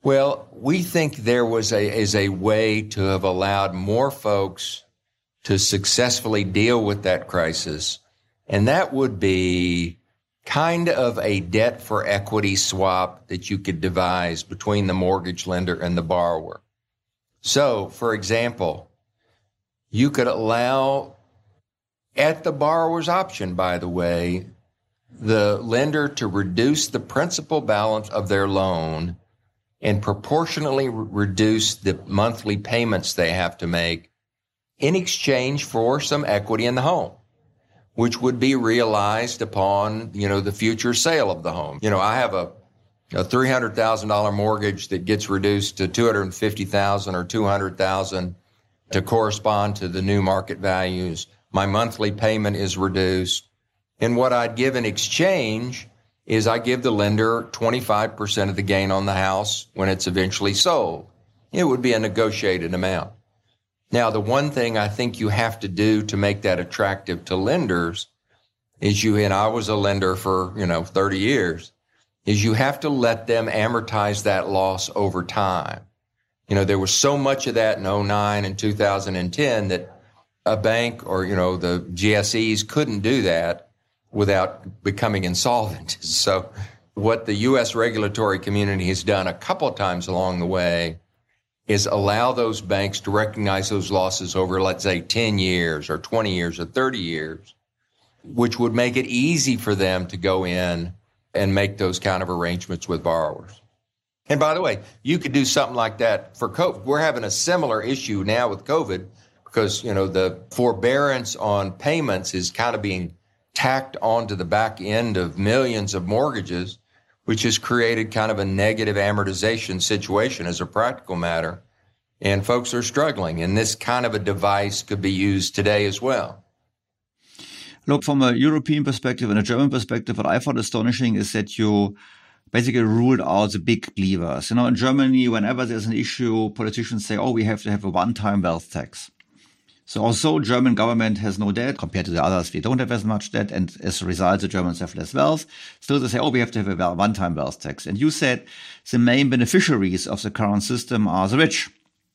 Well, we think there was a, is a way to have allowed more folks to successfully deal with that crisis. And that would be kind of a debt for equity swap that you could devise between the mortgage lender and the borrower. So, for example, you could allow at the borrower's option, by the way, the lender to reduce the principal balance of their loan and proportionally re- reduce the monthly payments they have to make in exchange for some equity in the home which would be realized upon, you know, the future sale of the home. You know, I have a, a $300,000 mortgage that gets reduced to 250,000 or 200,000 to correspond to the new market values. My monthly payment is reduced. And what I'd give in exchange is I give the lender 25% of the gain on the house when it's eventually sold. It would be a negotiated amount. Now, the one thing I think you have to do to make that attractive to lenders is you, and I was a lender for, you know, 30 years, is you have to let them amortize that loss over time. You know, there was so much of that in 09 and 2010 that a bank or, you know, the GSEs couldn't do that without becoming insolvent. So what the U.S. regulatory community has done a couple times along the way is allow those banks to recognize those losses over, let's say, 10 years or 20 years or 30 years, which would make it easy for them to go in and make those kind of arrangements with borrowers. And by the way, you could do something like that for COVID. We're having a similar issue now with COVID because, you know, the forbearance on payments is kind of being tacked onto the back end of millions of mortgages which has created kind of a negative amortization situation as a practical matter. And folks are struggling, and this kind of a device could be used today as well. Look, from a European perspective and a German perspective, what I found astonishing is that you basically ruled out the big levers. You know, in Germany, whenever there's an issue, politicians say, oh, we have to have a one-time wealth tax. So also German government has no debt compared to the others. We don't have as much debt. And as a result, the Germans have less wealth. Still they say, oh, we have to have a one-time wealth tax. And you said the main beneficiaries of the current system are the rich.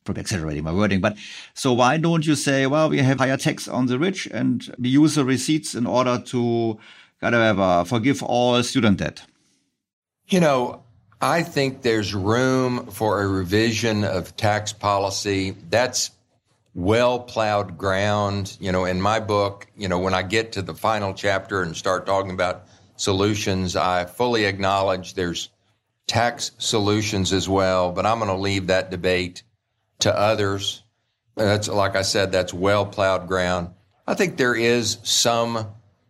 Probably exaggerating my wording, but so why don't you say, well, we have higher tax on the rich and we use the receipts in order to gotta have forgive all student debt? You know, I think there's room for a revision of tax policy. That's well plowed ground. You know, in my book, you know, when I get to the final chapter and start talking about solutions, I fully acknowledge there's tax solutions as well, but I'm going to leave that debate to others. That's like I said, that's well plowed ground. I think there is some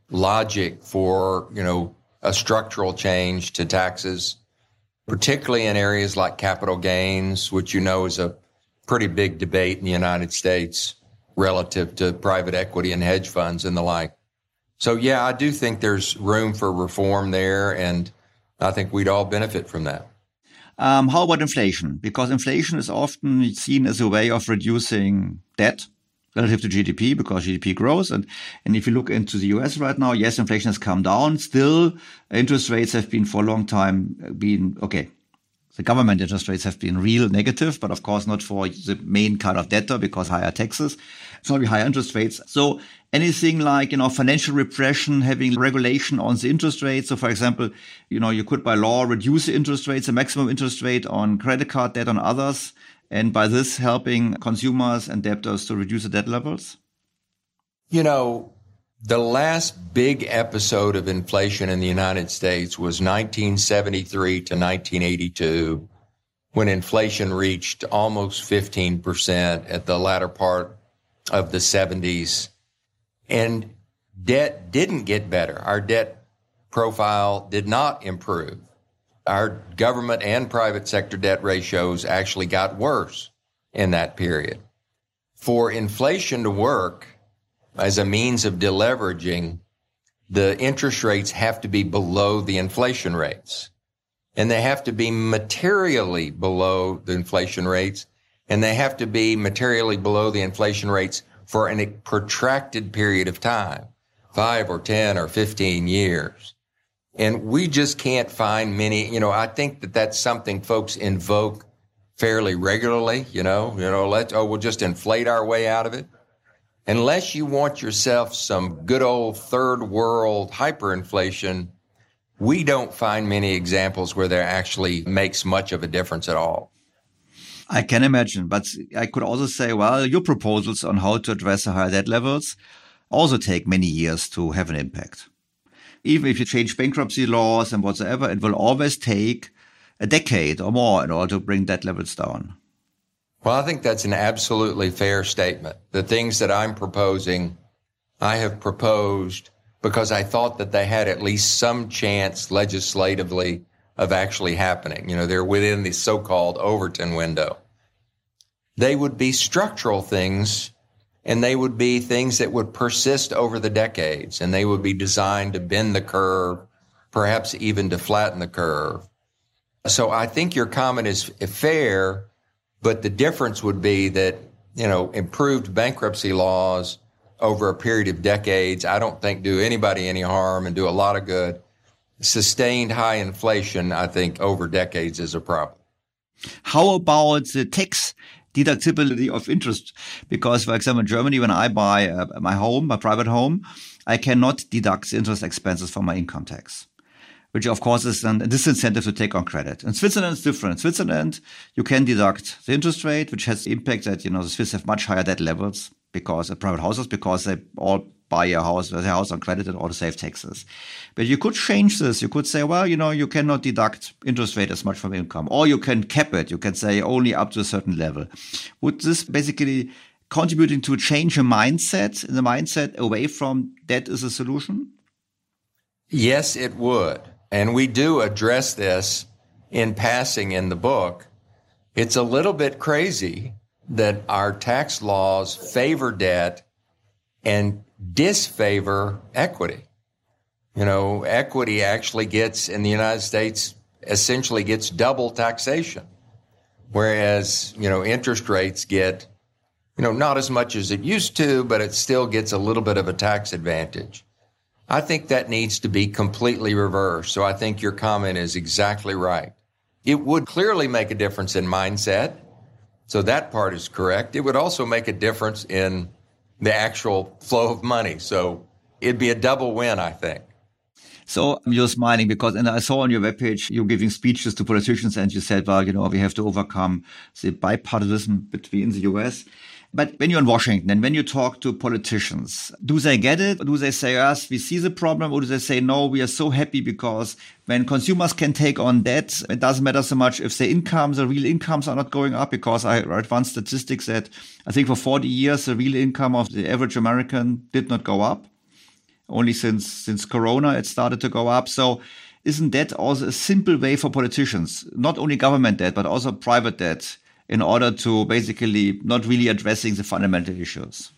logic for, you know, a structural change to taxes, particularly in areas like capital gains, which you know is a pretty big debate in the United States relative to private equity and hedge funds and the like. So yeah, I do think there's room for reform there and I think we'd all benefit from that. Um, how about inflation? Because inflation is often seen as a way of reducing debt relative to GDP because GDP grows. And, and if you look into the US right now, yes, inflation has come down. Still, interest rates have been for a long time been, okay, the government interest rates have been real negative, but of course not for the main kind of debtor because higher taxes, sorry, higher interest rates. So anything like, you know, financial repression, having regulation on the interest rates. So for example, you know, you could by law reduce the interest rates, the maximum interest rate on credit card debt on others. And by this helping consumers and debtors to reduce the debt levels? You know, the last big episode of inflation in the United States was 1973 to 1982, when inflation reached almost 15% at the latter part of the 70s. And debt didn't get better. Our debt profile did not improve. Our government and private sector debt ratios actually got worse in that period. For inflation to work, as a means of deleveraging, the interest rates have to be below the inflation rates. And they have to be materially below the inflation rates. And they have to be materially below the inflation rates for a protracted period of time, five or 10 or 15 years. And we just can't find many, you know, I think that that's something folks invoke fairly regularly, you know, you know, let's, oh, we'll just inflate our way out of it unless you want yourself some good old third world hyperinflation, we don't find many examples where there actually makes much of a difference at all. I can imagine, but I could also say, well, your proposals on how to address the higher debt levels also take many years to have an impact. Even if you change bankruptcy laws and whatsoever, it will always take a decade or more in order to bring debt levels down. Well, I think that's an absolutely fair statement. The things that I'm proposing, I have proposed because I thought that they had at least some chance legislatively of actually happening. You know, they're within the so-called Overton window. They would be structural things and they would be things that would persist over the decades and they would be designed to bend the curve, perhaps even to flatten the curve. So I think your comment is fair but the difference would be that, you know, improved bankruptcy laws over a period of decades, I don't think do anybody any harm and do a lot of good. Sustained high inflation, I think over decades is a problem. How about the tax deductibility of interest? Because, for example, in Germany, when I buy uh, my home, my private home, I cannot deduct interest expenses from my income tax which of course is then a disincentive to take on credit. In Switzerland, it's different. In Switzerland, you can deduct the interest rate, which has the impact that, you know, the Swiss have much higher debt levels because of private houses, because they all buy a house, their house on credit and all to save taxes. But you could change this. You could say, well, you know, you cannot deduct interest rate as much from income, or you can cap it. You can say only up to a certain level. Would this basically contributing to change a mindset, the mindset away from debt is a solution? Yes, it would and we do address this in passing in the book, it's a little bit crazy that our tax laws favor debt and disfavor equity. You know, equity actually gets in the United States essentially gets double taxation, whereas, you know, interest rates get, you know, not as much as it used to, but it still gets a little bit of a tax advantage. I think that needs to be completely reversed. So I think your comment is exactly right. It would clearly make a difference in mindset. So that part is correct. It would also make a difference in the actual flow of money. So it'd be a double win, I think. So you're smiling because, and I saw on your webpage, you're giving speeches to politicians and you said, well, you know, we have to overcome the bipartisanship between the US. But when you're in Washington and when you talk to politicians, do they get it? Do they say, yes, we see the problem? Or do they say, no, we are so happy because when consumers can take on debt, it doesn't matter so much if their incomes, the real incomes are not going up because I read one statistic that I think for 40 years, the real income of the average American did not go up. Only since, since Corona, it started to go up. So isn't that also a simple way for politicians, not only government debt, but also private debt in order to basically not really addressing the fundamental issues.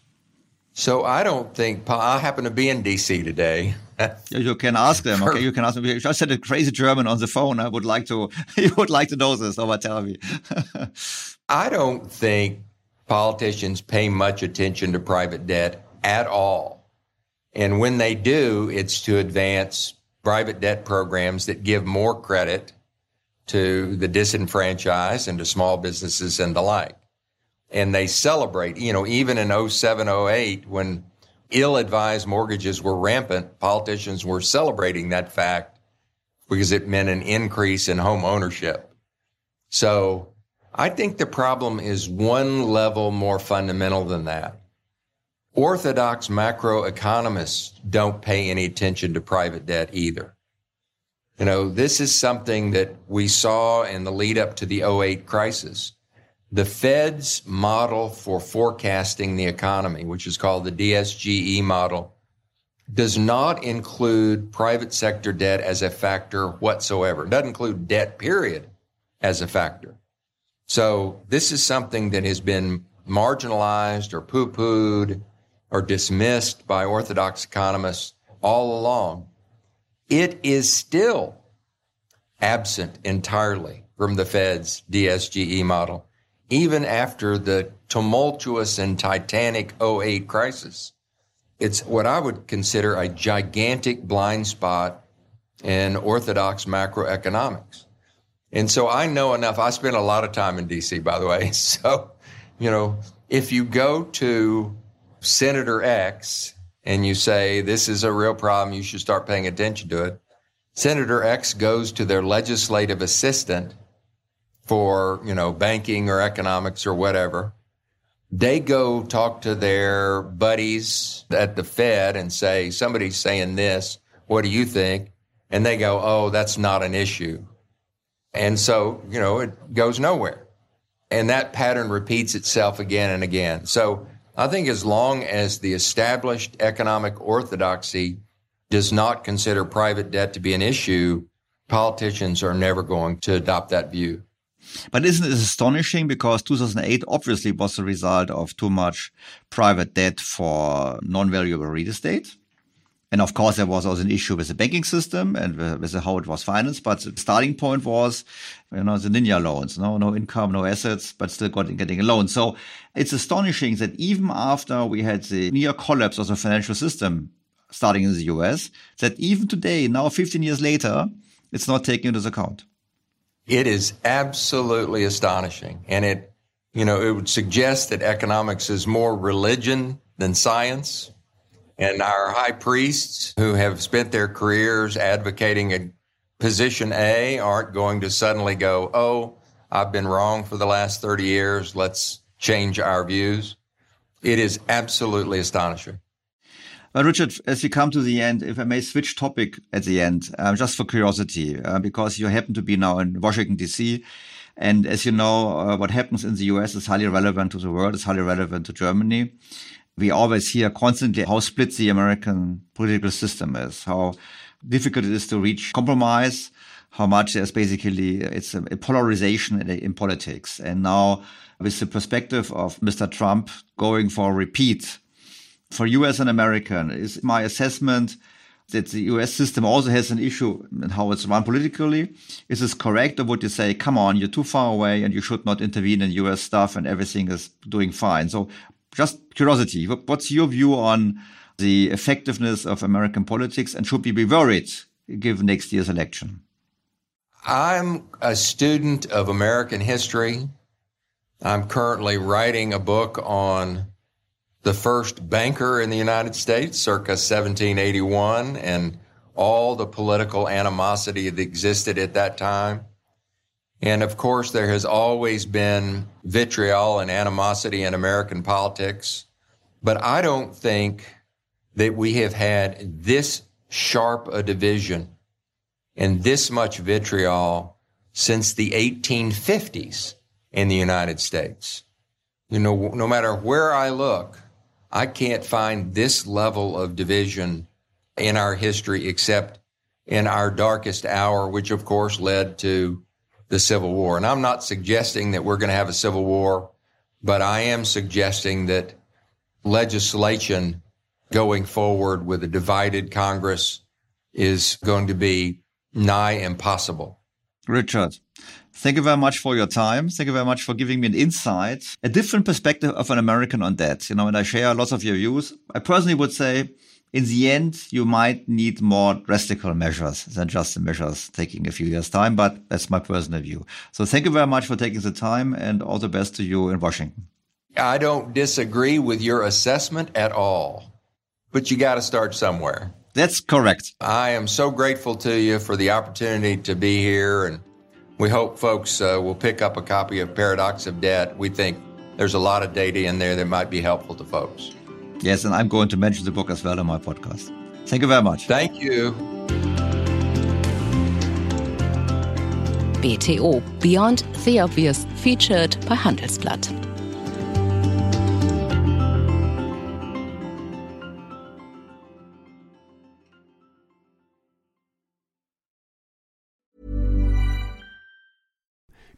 So I don't think I happen to be in DC today. you can ask them. Okay, you can ask them. I just said a crazy German on the phone. I would like to. You would like to know this. Over, tell me. I don't think politicians pay much attention to private debt at all, and when they do, it's to advance private debt programs that give more credit to the disenfranchised and to small businesses and the like. And they celebrate, you know, even in 07, 08, when ill advised mortgages were rampant, politicians were celebrating that fact because it meant an increase in home ownership. So I think the problem is one level more fundamental than that. Orthodox macroeconomists don't pay any attention to private debt either. You know, this is something that we saw in the lead up to the 08 crisis. The Fed's model for forecasting the economy, which is called the DSGE model, does not include private sector debt as a factor whatsoever. It doesn't include debt, period, as a factor. So this is something that has been marginalized or poo pooed or dismissed by orthodox economists all along it is still absent entirely from the Fed's DSGE model, even after the tumultuous and titanic 08 crisis. It's what I would consider a gigantic blind spot in orthodox macroeconomics. And so I know enough. I spent a lot of time in DC, by the way. So, you know, if you go to Senator X and you say, this is a real problem, you should start paying attention to it. Senator X goes to their legislative assistant for, you know, banking or economics or whatever. They go talk to their buddies at the Fed and say, somebody's saying this. What do you think? And they go, oh, that's not an issue. And so, you know, it goes nowhere. And that pattern repeats itself again and again. So I think as long as the established economic orthodoxy does not consider private debt to be an issue, politicians are never going to adopt that view. But isn't it astonishing because 2008 obviously was the result of too much private debt for non-valuable real estate? And of course, there was also an issue with the banking system and with how it was financed. But the starting point was, you know, the ninja loans, no, no income, no assets, but still getting, getting a loan. So it's astonishing that even after we had the near collapse of the financial system starting in the US, that even today, now 15 years later, it's not taken into account. It is absolutely astonishing. And it, you know, it would suggest that economics is more religion than science and our high priests who have spent their careers advocating a position A aren't going to suddenly go, oh, I've been wrong for the last 30 years. Let's change our views. It is absolutely astonishing. Well, Richard, as we come to the end, if I may switch topic at the end, uh, just for curiosity, uh, because you happen to be now in Washington, D.C., and as you know, uh, what happens in the US is highly relevant to the world, is highly relevant to Germany we always hear constantly how split the American political system is, how difficult it is to reach compromise, how much there's basically it's a, polarization in, in politics. And now with the perspective of Mr. Trump going for a repeat, for you as an American, is my assessment that the US system also has an issue in how it's run politically. Is this correct? Or would you say, come on, you're too far away and you should not intervene in US stuff and everything is doing fine? So just curiosity. What's your view on the effectiveness of American politics and should we be worried given next year's election? I'm a student of American history. I'm currently writing a book on the first banker in the United States circa 1781 and all the political animosity that existed at that time. And of course, there has always been vitriol and animosity in American politics. But I don't think that we have had this sharp a division and this much vitriol since the 1850s in the United States. You know, no matter where I look, I can't find this level of division in our history except in our darkest hour, which of course led to the Civil War. And I'm not suggesting that we're going to have a Civil War, but I am suggesting that legislation going forward with a divided Congress is going to be nigh impossible. Richard, thank you very much for your time. Thank you very much for giving me an insight, a different perspective of an American on debt. You know, and I share lots of your views. I personally would say in the end, you might need more drastic measures than just the measures taking a few years time, but that's my personal view. So thank you very much for taking the time and all the best to you in Washington. I don't disagree with your assessment at all, but you got to start somewhere. That's correct. I am so grateful to you for the opportunity to be here, and we hope folks uh, will pick up a copy of Paradox of Debt. We think there's a lot of data in there that might be helpful to folks. Yes, and I'm going to mention the book as well in my podcast. Thank you very much. Thank you. BTO Beyond the Obvious featured bei Handelsblatt.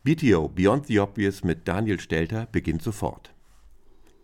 BTO Beyond the Obvious mit Daniel Stelter beginnt sofort.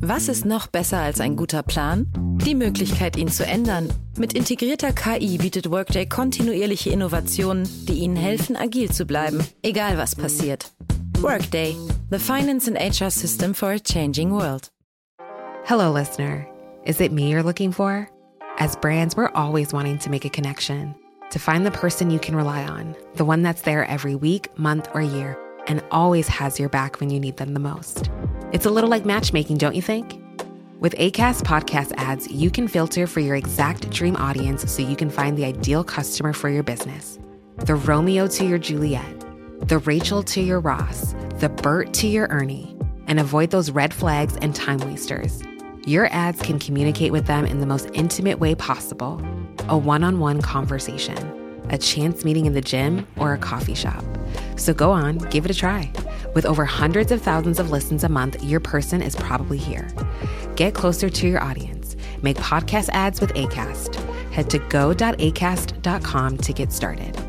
Was ist noch besser als ein guter Plan? Die Möglichkeit, ihn zu ändern. Mit integrierter KI bietet Workday kontinuierliche Innovationen, die Ihnen helfen, agil zu bleiben, egal was passiert. Workday, the finance and HR system for a changing world. Hello, listener. Is it me you're looking for? As brands, we're always wanting to make a connection, to find the person you can rely on, the one that's there every week, month, or year, and always has your back when you need them the most. It's a little like matchmaking, don't you think? With ACAST podcast ads, you can filter for your exact dream audience so you can find the ideal customer for your business. The Romeo to your Juliet, the Rachel to your Ross, the Bert to your Ernie, and avoid those red flags and time wasters. Your ads can communicate with them in the most intimate way possible a one on one conversation, a chance meeting in the gym, or a coffee shop. So go on, give it a try. With over hundreds of thousands of listens a month, your person is probably here. Get closer to your audience. Make podcast ads with ACAST. Head to go.acast.com to get started.